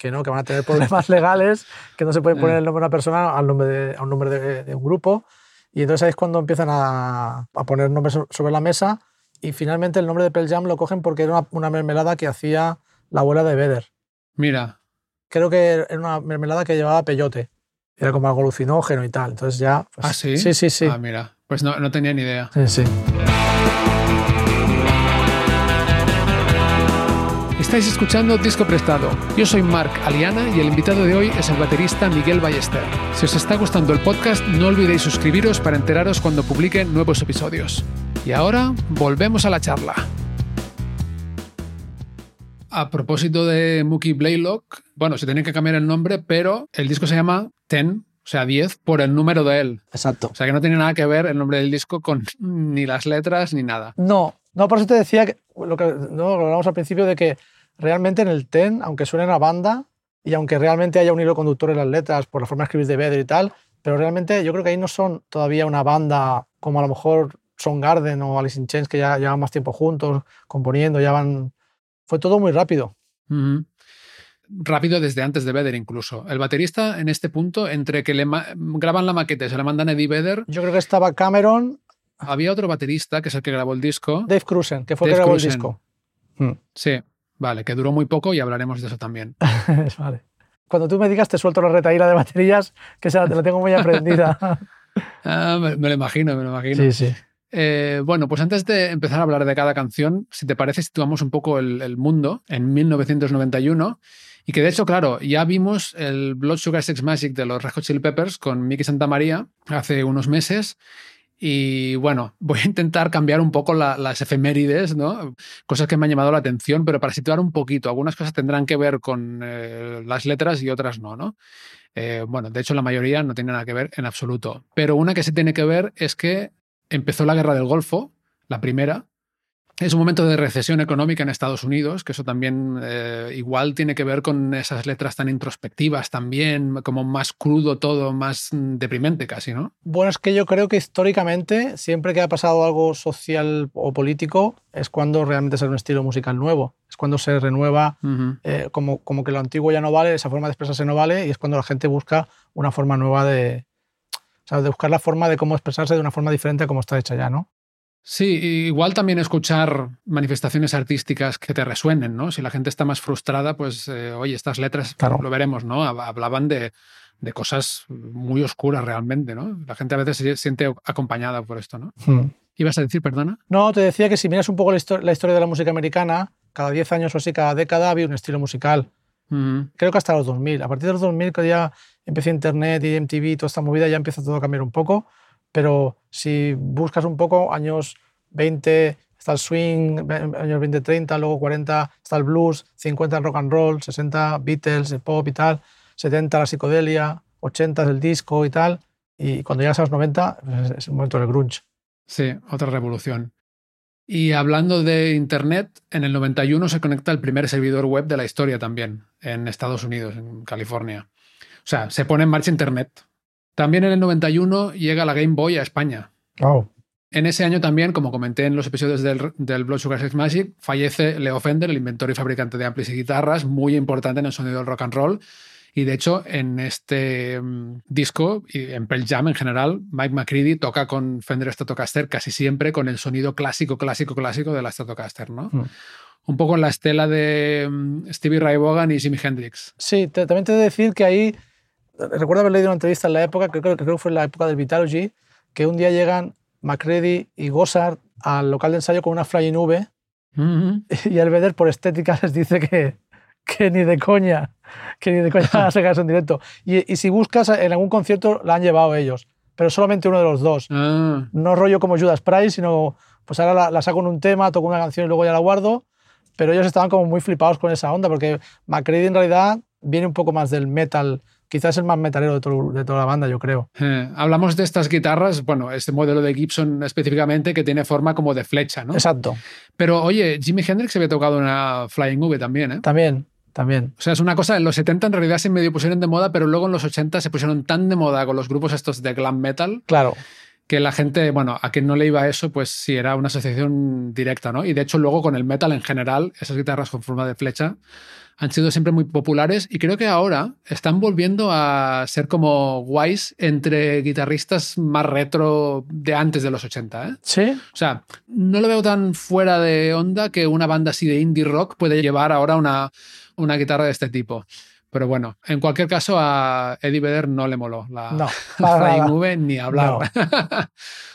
[SPEAKER 2] que no, que van a tener problemas legales, que no se puede poner el nombre de una persona al nombre de, a un nombre de, de, un grupo. Y entonces ahí es cuando empiezan a, a, poner nombres sobre la mesa y finalmente el nombre de Pearl Jam lo cogen porque era una, una mermelada que hacía la abuela de Vedder.
[SPEAKER 1] Mira.
[SPEAKER 2] Creo que era una mermelada que llevaba peyote. Era como algo alucinógeno y tal. Entonces ya... Pues,
[SPEAKER 1] ¿Ah, sí?
[SPEAKER 2] Sí, sí, sí.
[SPEAKER 1] Ah, mira. Pues no, no tenía ni idea.
[SPEAKER 2] Sí, sí.
[SPEAKER 1] Estáis escuchando Disco Prestado. Yo soy Marc Aliana y el invitado de hoy es el baterista Miguel Ballester. Si os está gustando el podcast, no olvidéis suscribiros para enteraros cuando publique nuevos episodios. Y ahora, volvemos a la charla. A propósito de Mookie Blaylock, bueno, se tiene que cambiar el nombre, pero el disco se llama Ten, o sea, 10, por el número de él.
[SPEAKER 2] Exacto.
[SPEAKER 1] O sea, que no tiene nada que ver el nombre del disco con ni las letras ni nada.
[SPEAKER 2] No, no, por eso te decía que lo que no, lo hablamos al principio de que realmente en el TEN, aunque suene a banda, y aunque realmente haya un hilo conductor en las letras por la forma de escribir de Vedder y tal, pero realmente yo creo que ahí no son todavía una banda como a lo mejor Son Garden o Alice in Chains que ya llevan más tiempo juntos, componiendo, ya van... Fue todo muy rápido.
[SPEAKER 1] Rápido desde antes de Vedder incluso. El baterista en este punto, entre que le graban la maqueta y se la mandan a Eddie Vedder...
[SPEAKER 2] Yo creo que estaba Cameron...
[SPEAKER 1] Había otro baterista, que es el que grabó el disco.
[SPEAKER 2] Dave Cruzen, que fue el que grabó el disco.
[SPEAKER 1] Sí, vale, que duró muy poco y hablaremos de eso también.
[SPEAKER 2] vale. Cuando tú me digas, te suelto la retaíla de baterías, que se la, tengo muy aprendida.
[SPEAKER 1] ah, me, lo imagino, me lo imagino.
[SPEAKER 2] Sí, sí.
[SPEAKER 1] Eh, bueno, pues antes de empezar a hablar de cada canción, si te parece, situamos un poco el, mundo en 1991. Y que de hecho, claro, ya vimos el Blood Sugar Sex Magic de los Red Hot Chili Peppers con Mickey Santamaría hace unos meses. Y bueno, voy a intentar cambiar un poco las efemérides, ¿no? Cosas que me han llamado la atención, pero para situar un poquito. Algunas cosas tendrán que ver con eh, las letras y otras no, ¿no? Eh, bueno, de hecho la mayoría no tiene nada que ver en absoluto. Pero una que sí tiene que ver es que empezó la guerra del Golfo, la primera, es un momento de recesión económica en Estados Unidos, que eso también eh, igual tiene que ver con esas letras tan introspectivas también, como más crudo todo, más mm, deprimente casi, ¿no?
[SPEAKER 2] Bueno, es que yo creo que históricamente, siempre que ha pasado algo social o político, es cuando realmente es un estilo musical nuevo. Es cuando se renueva, eh, como, como que lo antiguo ya no vale, esa forma de expresarse no vale, y es cuando la gente busca una forma nueva de, o sea, de buscar la forma de cómo expresarse de una forma diferente a como está hecha ya, ¿no?
[SPEAKER 1] Sí, igual también escuchar manifestaciones artísticas que te resuenen, ¿no? Si la gente está más frustrada, pues, eh, oye, estas letras, lo veremos, ¿no? Hablaban de, cosas muy oscuras realmente, ¿no? La gente a veces se siente acompañada por esto, ¿no? Hmm. ¿Ibas a decir, perdona?
[SPEAKER 2] No, te decía que si miras un poco la, historia de la música americana, cada 10 años o así, cada década había un estilo musical. Creo que hasta los 2000. A partir de los 2000, que ya empezó Internet y MTV, toda esta movida, ya empieza todo a cambiar un poco pero si buscas un poco, años 20 está el swing, años 20, 30, luego 40 está el blues, 50 el rock and roll, 60 Beatles, el pop y tal, 70 la psicodelia, 80 el disco y tal, y cuando llegas a los 90 pues, es el momento del grunge.
[SPEAKER 1] Sí, otra revolución. Y hablando de Internet, en el 91 se conecta el primer servidor web de la historia también, en Estados Unidos, en California. O sea, se pone en marcha Internet. También en el 91 llega la Game Boy a España. En ese año también, como comenté en los episodios del, del Blood Sugar Sex Magic, fallece Leo Fender, el inventor y fabricante de amplis y guitarras, muy importante en el sonido del rock and roll. Y de hecho, en este mm, disco y en Pearl Jam en general, Mike McCready toca con Fender Stratocaster casi siempre con el sonido clásico, clásico, clásico de la Stratocaster, ¿no? Mm. Un poco en la estela de mm, Stevie Ray Vaughan y Jimi Hendrix.
[SPEAKER 2] Sí, también te he de decir que ahí recuerdo haber leído una entrevista en la época, que creo, que creo que fue en la época del Vitalogy, que un día llegan McCready y Gossard al local de ensayo con una flying V y el Vedder por estética les dice que, que ni de coña, que ni de coña van a sacar eso en directo. Y, y, si buscas en algún concierto la han llevado ellos, pero solamente uno de los dos. Ah. No rollo como Judas Price, sino pues ahora la, la, saco en un tema, toco una canción y luego ya la guardo. Pero ellos estaban como muy flipados con esa onda, porque McCready en realidad viene un poco más del metal quizás el más metalero de, toda la banda, yo creo.
[SPEAKER 1] Eh, hablamos de estas guitarras, bueno, este modelo de Gibson específicamente que tiene forma como de flecha, ¿no?
[SPEAKER 2] Exacto.
[SPEAKER 1] Pero oye, Jimi Hendrix había tocado una Flying V también, ¿eh?
[SPEAKER 2] También. También.
[SPEAKER 1] O sea, es una cosa, en los 70 en realidad se medio pusieron de moda, pero luego en los 80 se pusieron tan de moda con los grupos estos de glam metal.
[SPEAKER 2] Claro
[SPEAKER 1] que la gente, bueno, a quien no le iba eso, pues sí era una asociación directa, ¿no? Y de hecho luego con el metal en general, esas guitarras con forma de flecha han sido siempre muy populares y creo que ahora están volviendo a ser como guays entre guitarristas más retro de antes de los 80. ¿eh?
[SPEAKER 2] Sí.
[SPEAKER 1] O sea, no lo veo tan fuera de onda que una banda así de indie rock puede llevar ahora una, una guitarra de este tipo. Pero bueno, en cualquier caso a Eddie Vedder no le moló la,
[SPEAKER 2] no,
[SPEAKER 1] la ni hablar.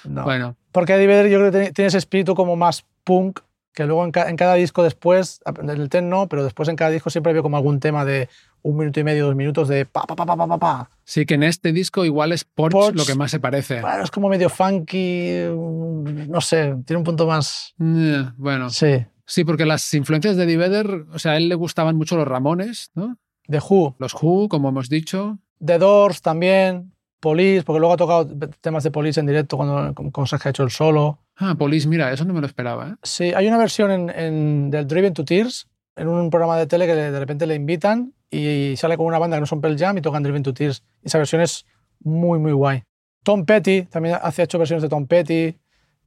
[SPEAKER 2] No. Bueno. Porque Eddie Vedder yo creo que tiene ese espíritu como más punk que luego en, cada disco después, en el ten no, pero después en cada disco siempre veo como algún tema de un minuto y medio, dos minutos de pa, pa, pa, pa, pa, pa,
[SPEAKER 1] Sí, que en este disco igual es Porsche, lo que más se parece.
[SPEAKER 2] Bueno, es como medio funky, mm, no sé, tiene un punto más...
[SPEAKER 1] bueno.
[SPEAKER 2] Sí.
[SPEAKER 1] Sí, porque las influencias de Eddie Vedder, o sea, a él le gustaban mucho los Ramones, ¿no?
[SPEAKER 2] The Who.
[SPEAKER 1] Los Who, como hemos dicho.
[SPEAKER 2] The Doors también. Police, porque luego ha tocado temas de Police en directo cuando con Sergio ha hecho el solo.
[SPEAKER 1] Ah, Police, mira, eso no me lo esperaba. ¿eh?
[SPEAKER 2] Sí, hay una versión en, del Driven to Tears en un programa de tele que de repente le invitan y sale con una banda que no son Pearl Jam y tocan Driven to Tears. Esa versión es muy, muy guay. Tom Petty también hace hecho versiones de Tom Petty.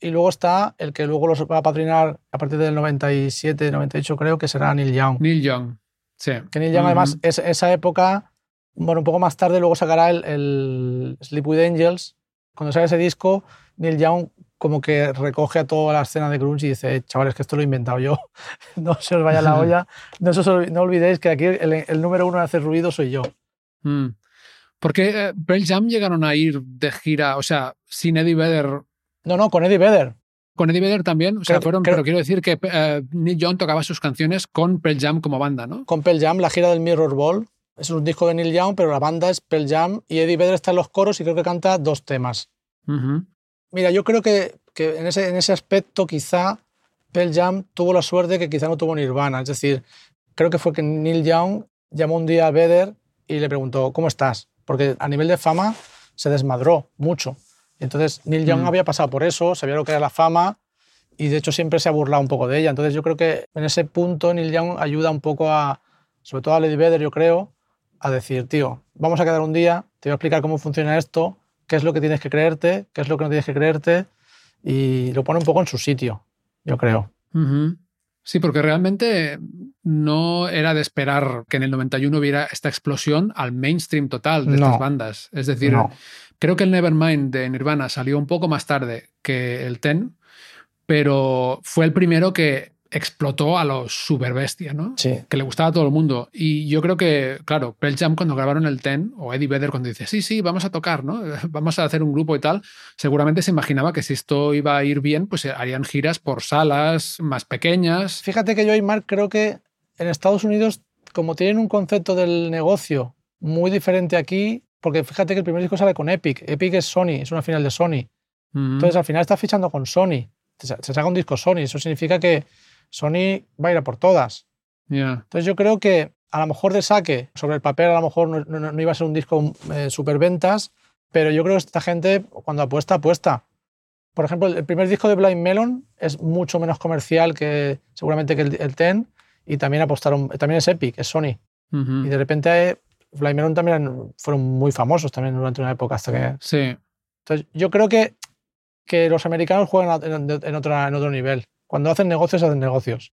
[SPEAKER 2] Y luego está el que luego los va a patrinar a partir del 97, 98 creo, que será Neil Young.
[SPEAKER 1] Neil Young, sí.
[SPEAKER 2] Que Neil Young además, es, esa época, bueno, un poco más tarde luego sacará el, el Sleep with Angels. Cuando sale ese disco, Neil Young como que recoge a toda la escena de grunge y dice, chavales, que esto lo he inventado yo, no se os vaya la olla, no, no olvidéis que aquí el, número uno de hacer ruido soy yo.
[SPEAKER 1] Mm. ¿Por qué eh, Jam llegaron a ir de gira, o sea, sin Eddie Vedder?
[SPEAKER 2] No, no, con Eddie Vedder.
[SPEAKER 1] Con Eddie Vedder también, o sea, fueron, pero quiero decir que eh, Neil Young tocaba sus canciones con Pearl Jam como banda, ¿no?
[SPEAKER 2] Con Pearl Jam, la gira del Mirror Ball, es un disco de Neil Young, pero la banda es Pearl Jam y Eddie Vedder está en los coros y creo que canta dos temas. Mira, yo creo que que en ese, en ese aspecto quizá Pearl Jam tuvo la suerte que quizá no tuvo Nirvana. Es decir, creo que fue que Neil Young llamó un día a Vedder y le preguntó, ¿cómo estás? Porque a nivel de fama se desmadró mucho. Entonces Neil Young mm. había pasado por eso, sabía lo que era la fama y de hecho siempre se ha burlado un poco de ella. Entonces yo creo que en ese punto Neil Young ayuda un poco a, sobre todo a Lady Vedder, yo creo, a decir, tío, vamos a quedar un día, te voy a explicar cómo funciona esto, qué es lo que tienes que creerte, qué es lo que no tienes que creerte y lo pone un poco en su sitio, yo creo.
[SPEAKER 1] Sí, porque realmente no era de esperar que en el 91 hubiera esta explosión al mainstream total de estas bandas. Es decir, creo que el Nevermind de Nirvana salió un poco más tarde que el Ten, pero fue el primero que explotó a los super bestia, ¿no?
[SPEAKER 2] Sí.
[SPEAKER 1] Que le gustaba a todo el mundo. Y yo creo que, claro, Pearl Jam cuando grabaron el Ten, o Eddie Vedder cuando dice, sí, sí, vamos a tocar, ¿no? Vamos a hacer un grupo y tal, seguramente se imaginaba que si esto iba a ir bien, pues harían giras por salas más pequeñas.
[SPEAKER 2] Fíjate que yo y Mark creo que en Estados Unidos, como tienen un concepto del negocio muy diferente aquí, porque fíjate que el primer disco sale con Epic. Epic es Sony, es una final de Sony. Entonces al final está fichando con Sony. Se saca un disco Sony. Eso significa que Sony va a ir a por todas.
[SPEAKER 1] Entonces
[SPEAKER 2] yo creo que a lo mejor de saque, sobre el papel a lo mejor no, iba a ser un disco eh, super ventas, pero yo creo que esta gente cuando apuesta, apuesta. Por ejemplo, el primer disco de Blind Melon es mucho menos comercial que seguramente que el, Ten y también apostaron, también es Epic, es Sony. Y de repente Blind Melon también fueron muy famosos también durante una época hasta que...
[SPEAKER 1] Sí.
[SPEAKER 2] Entonces yo creo que, que los americanos juegan en, en, otra, en otro nivel. Cuando hacen negocios, hacen negocios.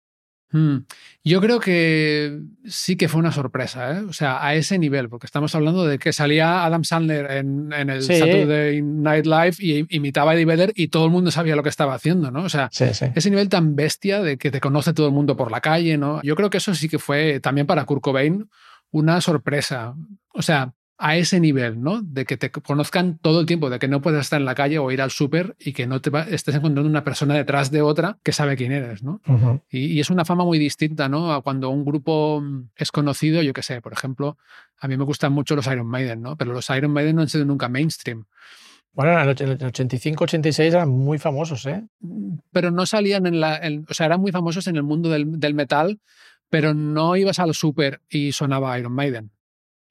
[SPEAKER 1] Hmm. Yo creo que sí que fue una sorpresa, ¿eh? o sea, a ese nivel, porque estamos hablando de que salía Adam Sandler en, el Saturday Night Live y imitaba a Eddie Vedder y todo el mundo sabía lo que estaba haciendo, ¿no? O sea, ese nivel tan bestia de que te conoce todo el mundo por la calle, ¿no? Yo creo que eso sí que fue también para Kurt Cobain una sorpresa. O sea, a ese nivel, ¿no? De que te conozcan todo el tiempo, de que no puedes estar en la calle o ir al súper y que no te estés encontrando una persona detrás de otra que sabe quién eres, ¿no? y, es una fama muy distinta, ¿no? A cuando un grupo es conocido, yo qué sé, por ejemplo, a mí me gustan mucho los Iron Maiden, ¿no? Pero los Iron Maiden no han sido nunca mainstream.
[SPEAKER 2] Bueno, en el 85-86 eran muy famosos, ¿eh?
[SPEAKER 1] Pero no salían en la... o sea, eran muy famosos en el mundo del, del metal, pero no ibas al súper y sonaba Iron Maiden.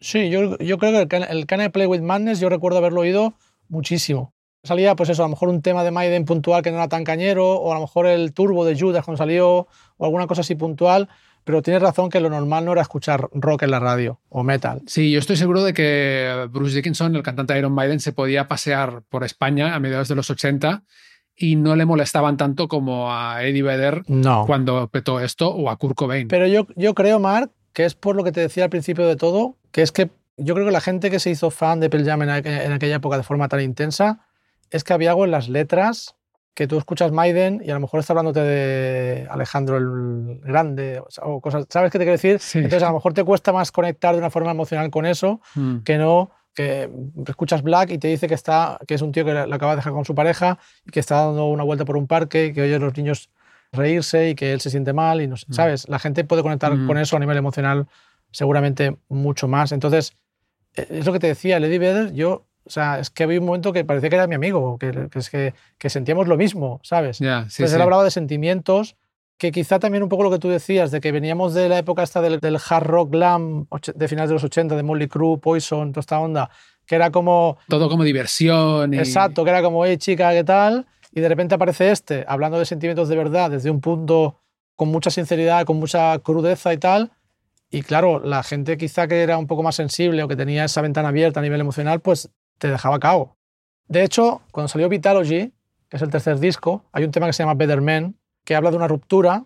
[SPEAKER 2] Sí, yo, yo creo que el, el Can I Play With Madness yo recuerdo haberlo oído muchísimo. Salía, pues eso, a lo mejor un tema de Maiden puntual que no era tan cañero, o a lo mejor el turbo de Judas cuando salió, o alguna cosa así puntual, pero tienes razón que lo normal no era escuchar rock en la radio o metal.
[SPEAKER 1] Sí, yo estoy seguro de que Bruce Dickinson, el cantante de Iron Maiden, se podía pasear por España a mediados de los 80 y no le molestaban tanto como a Eddie Vedder cuando petó esto o a Kurt Cobain.
[SPEAKER 2] Pero yo, yo creo, Mark, que es por lo que te decía al principio de todo, que es que yo creo que la gente que se hizo fan de Pearl Jam en, aquella época de forma tan intensa, es que había algo en las letras que tú escuchas Maiden y a lo mejor está hablándote de Alejandro el Grande o, cosas, ¿sabes qué te quiero decir? Entonces a lo mejor te cuesta más conectar de una forma emocional con eso mm. que no que escuchas Black y te dice que está que es un tío que lo acaba de dejar con su pareja y que está dando una vuelta por un parque y que oye a los niños reírse y que él se siente mal y no mm. ¿sabes? La gente puede conectar mm. con eso a nivel emocional seguramente mucho más. Entonces, e, es lo que te decía, Lady Vedder, yo, o sea, es que había un momento que parecía que era mi amigo, que, es que, que, sentíamos lo mismo, ¿sabes?
[SPEAKER 1] Yeah,
[SPEAKER 2] Entonces él hablaba de sentimientos, que quizá también un poco lo que tú decías, de que veníamos de la época esta del, hard rock glam de finales de los 80, de Molly Crew, Poison, toda esta onda, que era como...
[SPEAKER 1] Todo como diversión.
[SPEAKER 2] Exacto, que era como, hey chica, ¿qué tal? Y de repente aparece este, hablando de sentimientos de verdad desde un punto con mucha sinceridad, con mucha crudeza y tal. Y claro, la gente quizá que era un poco más sensible o que tenía esa ventana abierta a nivel emocional, pues te dejaba cao. De hecho, cuando salió Vitalogy, que es el tercer disco, hay un tema que se llama Better Men, que habla de una ruptura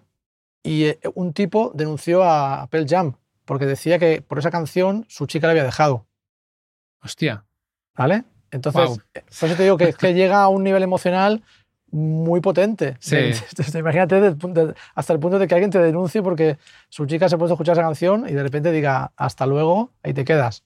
[SPEAKER 2] y eh, un tipo denunció a Pearl Jam porque decía que por esa canción su chica le había dejado.
[SPEAKER 1] Hostia.
[SPEAKER 2] ¿Vale? Entonces, por eso te digo que, que llega a un nivel emocional muy potente.
[SPEAKER 1] Sí.
[SPEAKER 2] Imagínate hasta el punto de que alguien te denuncie porque su chica se ha puesto a escuchar esa canción y de repente diga hasta luego, ahí te quedas.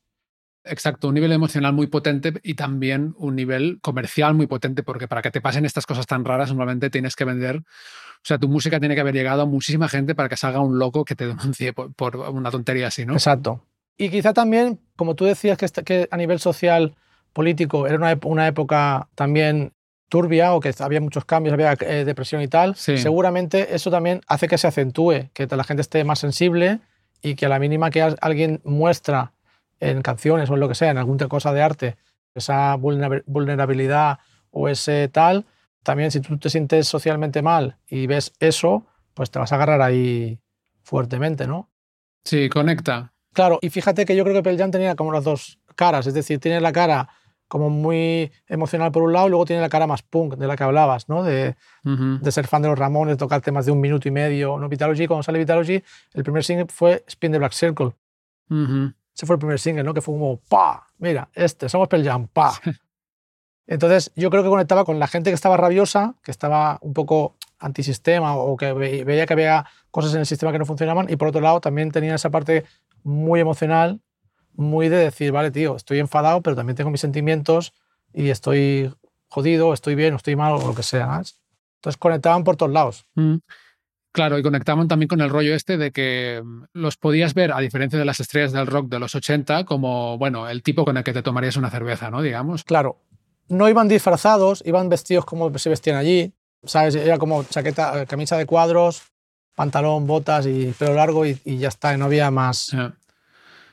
[SPEAKER 1] Exacto, un nivel emocional muy potente y también un nivel comercial muy potente, porque para que te pasen estas cosas tan raras, normalmente tienes que vender. O sea, tu música tiene que haber llegado a muchísima gente para que salga un loco que te denuncie por, por una tontería así, ¿no?
[SPEAKER 2] Exacto. Y quizá también, como tú decías, que, que a nivel social, político, era una, una época también turbia o que había muchos cambios, había eh, depresión y tal,
[SPEAKER 1] Sí.
[SPEAKER 2] seguramente eso también hace que se acentúe, que la gente esté más sensible y que a la mínima que al- alguien muestra en canciones o en lo que sea, en alguna cosa de arte, esa vulnera- vulnerabilidad o ese tal, también si tú te sientes socialmente mal y ves eso, pues te vas a agarrar ahí fuertemente, ¿no?
[SPEAKER 1] Sí, conecta.
[SPEAKER 2] Claro, y fíjate que yo creo que Pearl Jam tenía como las dos caras, es decir, tiene la cara como muy emocional por un lado y luego tiene la cara más punk de la que hablabas, ¿no? De, ser fan de los Ramones, tocar temas de un minuto y medio, ¿no? Vitalogy, cuando sale Vitalogy, el primer single fue Spin the Black Circle.
[SPEAKER 1] Ujú.
[SPEAKER 2] Ese fue el primer single, ¿no? Que fue como, ¡pa! Mira, este, somos Pearl Jam, ¡pa! Entonces, yo creo que conectaba con la gente que estaba rabiosa, que estaba un poco antisistema o que ve- veía que había cosas en el sistema que no funcionaban y por otro lado también tenía esa parte muy emocional, muy de decir, vale, tío, estoy enfadado, pero también tengo mis sentimientos y estoy jodido, estoy bien, estoy mal o lo que sea. ¿sabes? Entonces conectaban por todos lados.
[SPEAKER 1] Mm. Claro, y conectaban también con el rollo este de que mm, los podías ver, a diferencia de las estrellas del rock de los 80, como, bueno, el tipo con el que te tomarías una cerveza, ¿no? Digamos.
[SPEAKER 2] Claro, no iban disfrazados, iban vestidos como se vestían allí, ¿sabes? Era como chaqueta, eh, camisa de cuadros, pantalón, botas y pelo largo y, y ya está, y no había más.
[SPEAKER 1] Eh.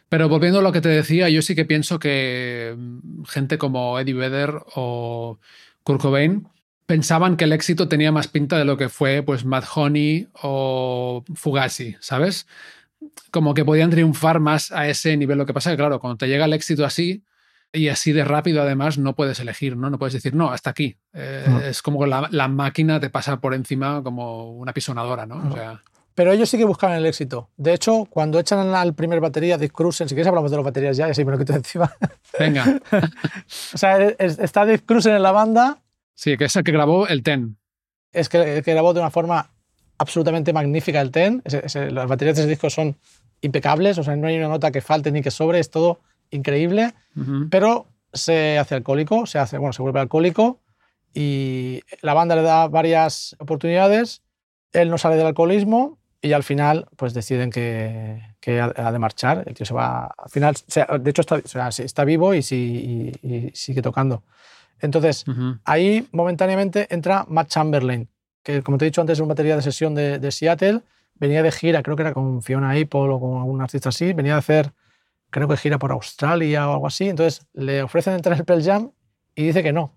[SPEAKER 1] Pero volviendo a lo que te decía, yo sí que pienso que mm, gente como Eddie Vedder o Kurt Cobain pensaban que el éxito tenía más pinta de lo que fue pues Mad Honey o Fugazi, ¿sabes? Como que podían triunfar más a ese nivel. Lo que pasa es que, claro, cuando te llega el éxito así y así de rápido, además, no puedes elegir, ¿no? No puedes decir, no, hasta aquí. Eh,
[SPEAKER 2] No.
[SPEAKER 1] Es como la, la máquina te pasa por encima como una pisonadora, ¿no? O
[SPEAKER 2] No.
[SPEAKER 1] sea,
[SPEAKER 2] Pero ellos sí que buscaban el éxito. De hecho, cuando echan al primer batería, Dick Cruisen, si quieres hablamos de las baterías ya, y así me lo quito encima.
[SPEAKER 1] venga.
[SPEAKER 2] o sea, es- está Dick Cruisen en la banda,
[SPEAKER 1] Sí, que es el que grabó el Ten.
[SPEAKER 2] es que, que grabó de una forma absolutamente magnífica el Ten. Ese- las baterías de ese disco son impecables, o sea, no hay una nota que falte ni que sobre, es todo increíble. Pero se hace alcohólico, se hace, bueno, se vuelve alcohólico y la banda le da varias oportunidades, él no sale del alcoholismo y al final pues deciden que, que ha, de marchar, el tío se va, al final, de hecho está, vivo y, sí- y- y sigue tocando. Entonces,
[SPEAKER 1] Ujú.
[SPEAKER 2] ahí momentáneamente entra Matt Chamberlain, que como te he dicho antes es un batería de sesión de, de Seattle, venía de gira, creo que era con Fiona Apple o con algún artista así, venía de hacer, creo que gira por Australia o algo así, entonces le ofrecen entrar en el Pearl Jam y dice que no.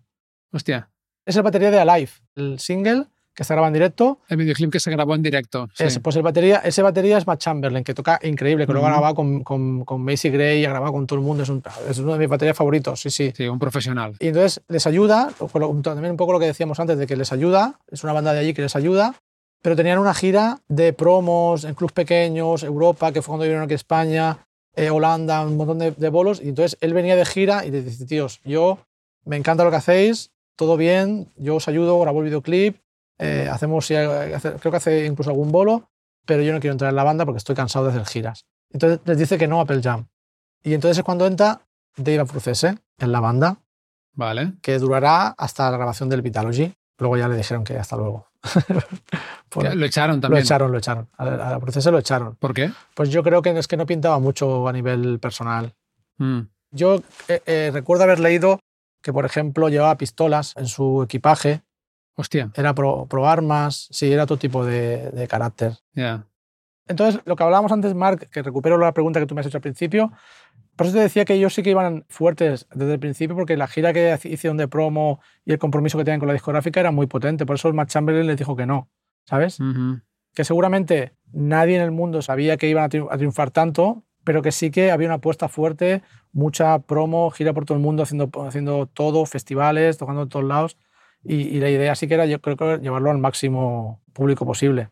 [SPEAKER 1] Hostia,
[SPEAKER 2] Es el batería de Alive, el single que se graba en directo.
[SPEAKER 1] el videoclip que se grabó en directo. sí.
[SPEAKER 2] Ese, pues el batería, ese batería es Matt Chamberlain, que toca increíble, que lo ha grabado con, con, con Macy Gray, ha grabado con todo el mundo, es, un- es uno de mis baterías favoritos, sí, sí.
[SPEAKER 1] Sí, un profesional.
[SPEAKER 2] Y entonces les ayuda, también un poco lo que decíamos antes, de que les ayuda, es una banda de allí que les ayuda, pero tenían una gira de promos en clubs pequeños, Europa, que fue cuando vinieron aquí a España, eh, Holanda, un montón de, de bolos, y entonces él venía de gira y les dice, tíos, yo me encanta lo que hacéis, todo bien, yo os ayudo, grabo el videoclip, eh, hacemos, creo que hace incluso algún bolo, pero yo no quiero entrar en la banda porque estoy cansado de hacer giras. Entonces les dice que no a Pearl Jam. Y entonces es cuando entra Dave Frucese en la banda,
[SPEAKER 1] Vale.
[SPEAKER 2] que durará hasta la grabación del Vitalogy. Luego ya le dijeron que hasta luego. Por-
[SPEAKER 1] Lo echaron
[SPEAKER 2] lo
[SPEAKER 1] también.
[SPEAKER 2] echaron, lo echaron. A la, a la Procese lo echaron.
[SPEAKER 1] ¿Por qué?
[SPEAKER 2] Pues yo creo que es que no pintaba mucho a nivel personal.
[SPEAKER 1] Mm.
[SPEAKER 2] Yo eh, eh, recuerdo haber leído que, por ejemplo, llevaba pistolas en su equipaje,
[SPEAKER 1] Hostia,
[SPEAKER 2] era pro, pro armas, sí, era otro tipo de, de carácter.
[SPEAKER 1] ya.
[SPEAKER 2] Entonces, lo que hablábamos antes, Mark, que recupero la pregunta que tú me has hecho al principio, por eso te decía que ellos sí que iban fuertes desde el principio, porque la gira que hicieron de promo y el compromiso que tenían con la discográfica era muy potente. Por eso el Matt Chamberlain les dijo que no, ¿sabes? Que seguramente nadie en el mundo sabía que iban a triunfar tanto, pero que sí que había una apuesta fuerte, mucha promo, gira por todo el mundo haciendo, haciendo todo, festivales, tocando en todos lados. Y, la idea sí que era, yo creo que llevarlo al máximo público posible.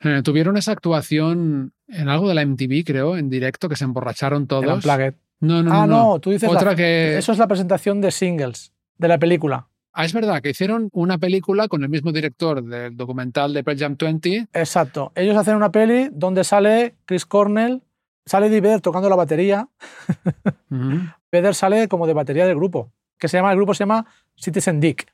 [SPEAKER 1] Eh, tuvieron esa actuación en algo de la MTV, creo, en directo, que se emborracharon todos.
[SPEAKER 2] No, no, ah, no, tú dices. Otra que... Eso es la presentación de singles de la película.
[SPEAKER 1] Ah, es verdad, que hicieron una película con el mismo director del documental de Pearl Jam 20.
[SPEAKER 2] Exacto. Ellos hacen una peli donde sale Chris Cornell, sale Eddie Vedder tocando la batería. Vedder sale como de batería del grupo, que se llama, el grupo se llama Citizen Dick.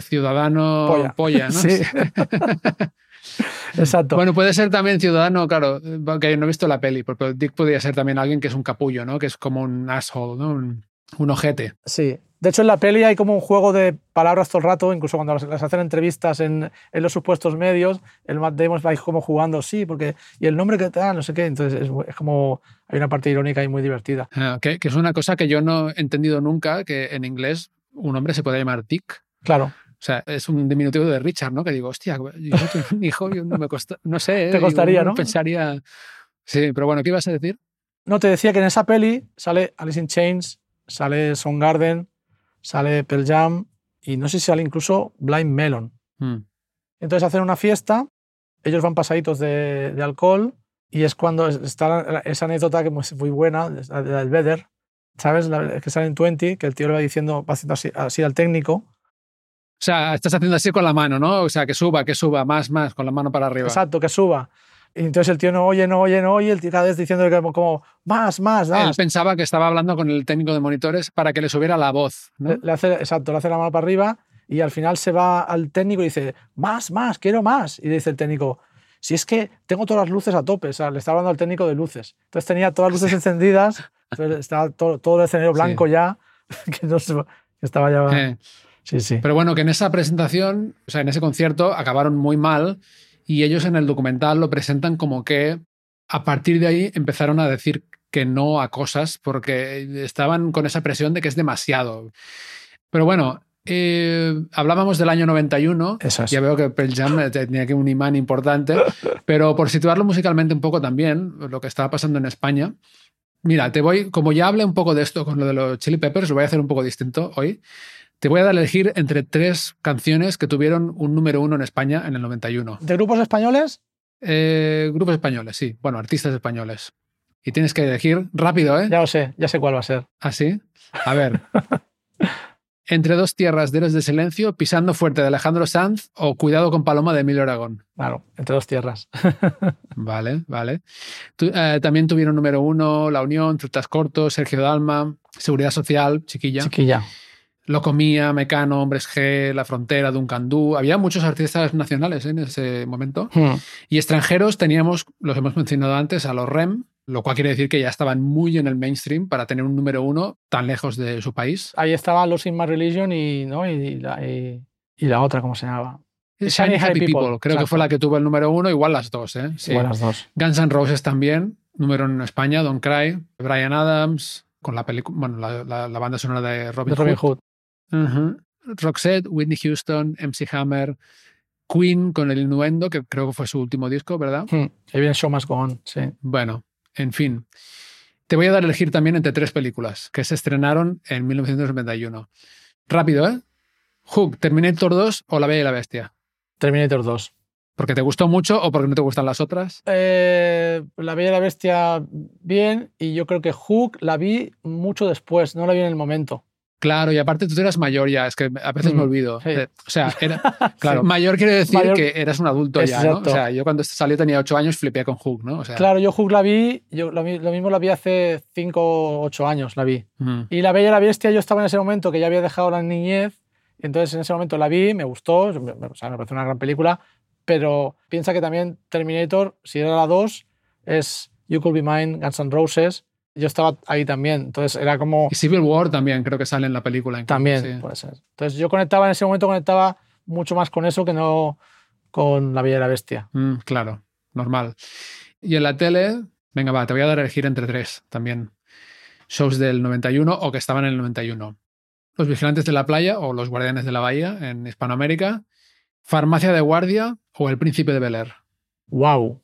[SPEAKER 1] Ciudadano polla, ¿no?
[SPEAKER 2] Sí. Exacto.
[SPEAKER 1] Bueno, puede ser también ciudadano, claro, porque no he visto la peli, porque Dick podría ser también alguien que es un capullo, ¿no? Que es como un asshole, ¿no? Un, un ojete.
[SPEAKER 2] Sí. De hecho, en la peli hay como un juego de palabras todo el rato, incluso cuando las, hacen entrevistas en, en, los supuestos medios, el Matt Damon va como jugando, sí, porque. Y el nombre que te da, no sé qué. Entonces, es, es, como. Hay una parte irónica y muy divertida.
[SPEAKER 1] Ah, que, que, es una cosa que yo no he entendido nunca, que en inglés un hombre se puede llamar Dick.
[SPEAKER 2] Claro.
[SPEAKER 1] O sea, es un diminutivo de Richard, ¿no? Que digo, hostia, yo tengo un hijo, yo no me costa, no sé.
[SPEAKER 2] Te costaría, ¿no?
[SPEAKER 1] Pensaría. Sí, pero bueno, ¿qué ibas a decir?
[SPEAKER 2] No, te decía que en esa peli sale Alice in Chains, sale Garden sale Pearl Jam y no sé si sale incluso Blind Melon. Hmm. Entonces hacen una fiesta, ellos van pasaditos de, de alcohol y es cuando está esa anécdota que es muy buena, del Vedder, ¿sabes? que sale en 20, que el tío le va diciendo, va haciendo así, al técnico.
[SPEAKER 1] O sea, estás haciendo así con la mano, ¿no? O sea, que suba, que suba, más, más, con la mano para arriba.
[SPEAKER 2] Exacto, que suba. Y entonces el tío no oye, no oye, no oye, el tío cada vez diciendo como, como más, más, más.
[SPEAKER 1] Él pensaba que estaba hablando con el técnico de monitores para que le subiera la voz.
[SPEAKER 2] Le, hace, exacto, le hace la mano para arriba y al final se va al técnico y dice, más, más, quiero más. Y dice el técnico, si es que tengo todas las luces a tope, o sea, le estaba hablando al técnico de luces. Entonces tenía todas las luces encendidas, estaba todo, todo, el escenario blanco ya, que, no estaba ya...
[SPEAKER 1] Eh. Sí, sí. Pero bueno, que en esa presentación, o sea, en ese concierto acabaron muy mal y ellos en el documental lo presentan como que a partir de ahí empezaron a decir que no a cosas porque estaban con esa presión de que es demasiado. Pero bueno, eh, hablábamos del año 91. Ya veo que Pearl Jam tenía que un imán importante, pero por situarlo musicalmente un poco también, lo que estaba pasando en España. Mira, te voy, como ya hablé un poco de esto con lo de los Chili Peppers, lo voy a hacer un poco distinto hoy. Te voy a dar a elegir entre tres canciones que tuvieron un número uno en España en el 91.
[SPEAKER 2] ¿De grupos españoles?
[SPEAKER 1] Eh, grupos españoles, sí. Bueno, artistas españoles. Y tienes que elegir rápido, ¿eh?
[SPEAKER 2] Ya lo sé, ya sé cuál va a ser.
[SPEAKER 1] ¿Ah, sí? A ver. Entre dos tierras de Héroes de Silencio, Pisando Fuerte de Alejandro Sanz o Cuidado con Paloma de Emilio Aragón.
[SPEAKER 2] Claro, entre dos tierras.
[SPEAKER 1] vale, vale. Eh, también tuvieron número uno La Unión, Trutas Cortos, Sergio Dalma, Seguridad Social, Chiquilla.
[SPEAKER 2] Chiquilla.
[SPEAKER 1] Lo comía, Mecano, Hombres G, La Frontera, Duncan Du. Había muchos artistas nacionales ¿eh? en ese momento. Hmm. Y extranjeros teníamos, los hemos mencionado antes, a los REM, lo cual quiere decir que ya estaban muy en el mainstream para tener un número uno tan lejos de su país.
[SPEAKER 2] Ahí estaban los In My Religion y, ¿no? y, la, y, la otra, ¿cómo se llamaba?
[SPEAKER 1] Shiny, Happy, People. Creo que fue la que tuvo el número uno, igual las dos. ¿eh?
[SPEAKER 2] Sí. Igual las dos.
[SPEAKER 1] Guns N' Roses también, número uno en España, Don't Cry, Brian Adams, con la, bueno, la, la, banda sonora de Robin,
[SPEAKER 2] de Robin Hood.
[SPEAKER 1] Roxette, Whitney Houston, MC Hammer, Queen con el Innuendo, que creo que fue su último disco, ¿verdad?
[SPEAKER 2] Ahí viene Show Must Go On, sí.
[SPEAKER 1] Bueno, en fin. Te voy a dar a elegir también entre tres películas que se estrenaron en 1991. Rápido, ¿eh? Hook, Terminator 2 o La Bella y la Bestia.
[SPEAKER 2] Terminator 2.
[SPEAKER 1] ¿Porque te gustó mucho o porque no te gustan las otras?
[SPEAKER 2] Eh, la Bella y la Bestia, bien. Y yo creo que Hook la vi mucho después, no la vi en el momento.
[SPEAKER 1] Claro, y aparte tú eras mayor ya, es que a veces me mm, olvido. Eh, o sea, era, claro, mayor quiere decir que eras un adulto ya, ¿no? O sea, yo cuando salió tenía 8 años, flipé con Hook, ¿no? O sea,
[SPEAKER 2] claro, yo Hook la vi, yo lo, mismo la vi hace 5 o 8 años, la vi. Y La Bella y la Bestia, yo estaba en ese momento que ya había dejado la niñez, entonces en ese momento la vi, me gustó, o sea, me pareció una gran película, pero piensa que también Terminator, si era la 2, es You Could Be Mine, Guns N' Roses, yo estaba ahí también. Entonces era como.
[SPEAKER 1] Y Civil War también creo que sale en la película.
[SPEAKER 2] también, puede ser. Entonces yo conectaba en ese momento, conectaba mucho más con eso que no con La Bella y la Bestia.
[SPEAKER 1] Mm, claro, normal. Y en la tele, venga, va, te voy a dar a elegir entre tres también. Shows del 91 o que estaban en el 91. Los Vigilantes de la Playa o Los Guardianes de la Bahía en Hispanoamérica. Farmacia de Guardia o El Príncipe de Bel Air.
[SPEAKER 2] Wow.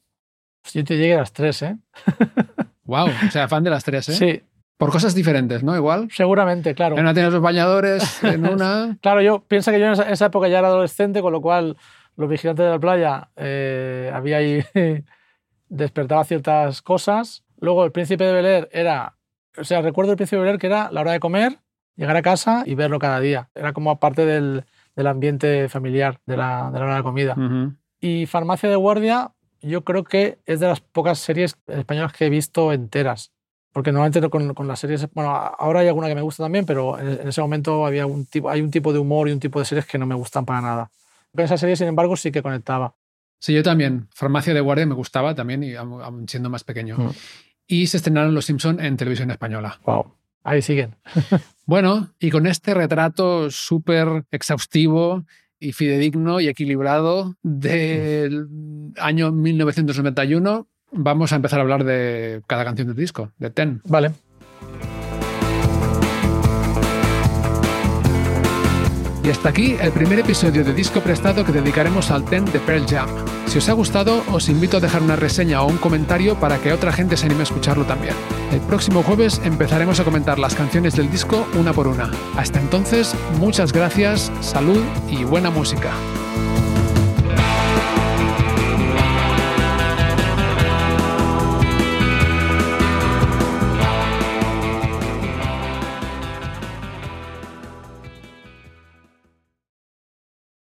[SPEAKER 2] Yo te llegué a las tres, ¿eh?
[SPEAKER 1] wow, o sea, fan de las tres, ¿eh?
[SPEAKER 2] Sí.
[SPEAKER 1] Por cosas diferentes, ¿no? Igual.
[SPEAKER 2] Seguramente, claro.
[SPEAKER 1] En una tienes los bañadores, en una.
[SPEAKER 2] claro, yo pienso que yo en esa, época ya era adolescente, con lo cual los vigilantes de la playa eh, había ahí. despertaba ciertas cosas. Luego el príncipe de Bel era. O sea, recuerdo el príncipe de Bel que era la hora de comer, llegar a casa y verlo cada día. Era como parte del, del ambiente familiar de la, de la hora de comida. Y Farmacia de Guardia, yo creo que es de las pocas series españolas que he visto enteras. Porque normalmente con, con las series, bueno, ahora hay alguna que me gusta también, pero en, ese momento había un tipo, hay un tipo de humor y un tipo de series que no me gustan para nada. Con esa serie, sin embargo, sí que conectaba.
[SPEAKER 1] Sí, yo también. Farmacia de Guardia me gustaba también, y siendo más pequeño. Mm. Y se estrenaron Los Simpson en televisión española.
[SPEAKER 2] Wow. Ahí siguen.
[SPEAKER 1] bueno, y con este retrato súper exhaustivo y fidedigno y equilibrado del año 1991, vamos a empezar a hablar de cada canción del disco, de Ten.
[SPEAKER 2] Vale.
[SPEAKER 1] Y hasta aquí el primer episodio de Disco Prestado que dedicaremos al Ten de Pearl Jam. Si os ha gustado, os invito a dejar una reseña o un comentario para que otra gente se anime a escucharlo también. El próximo jueves empezaremos a comentar las canciones del disco una por una. Hasta entonces, muchas gracias, salud y buena música.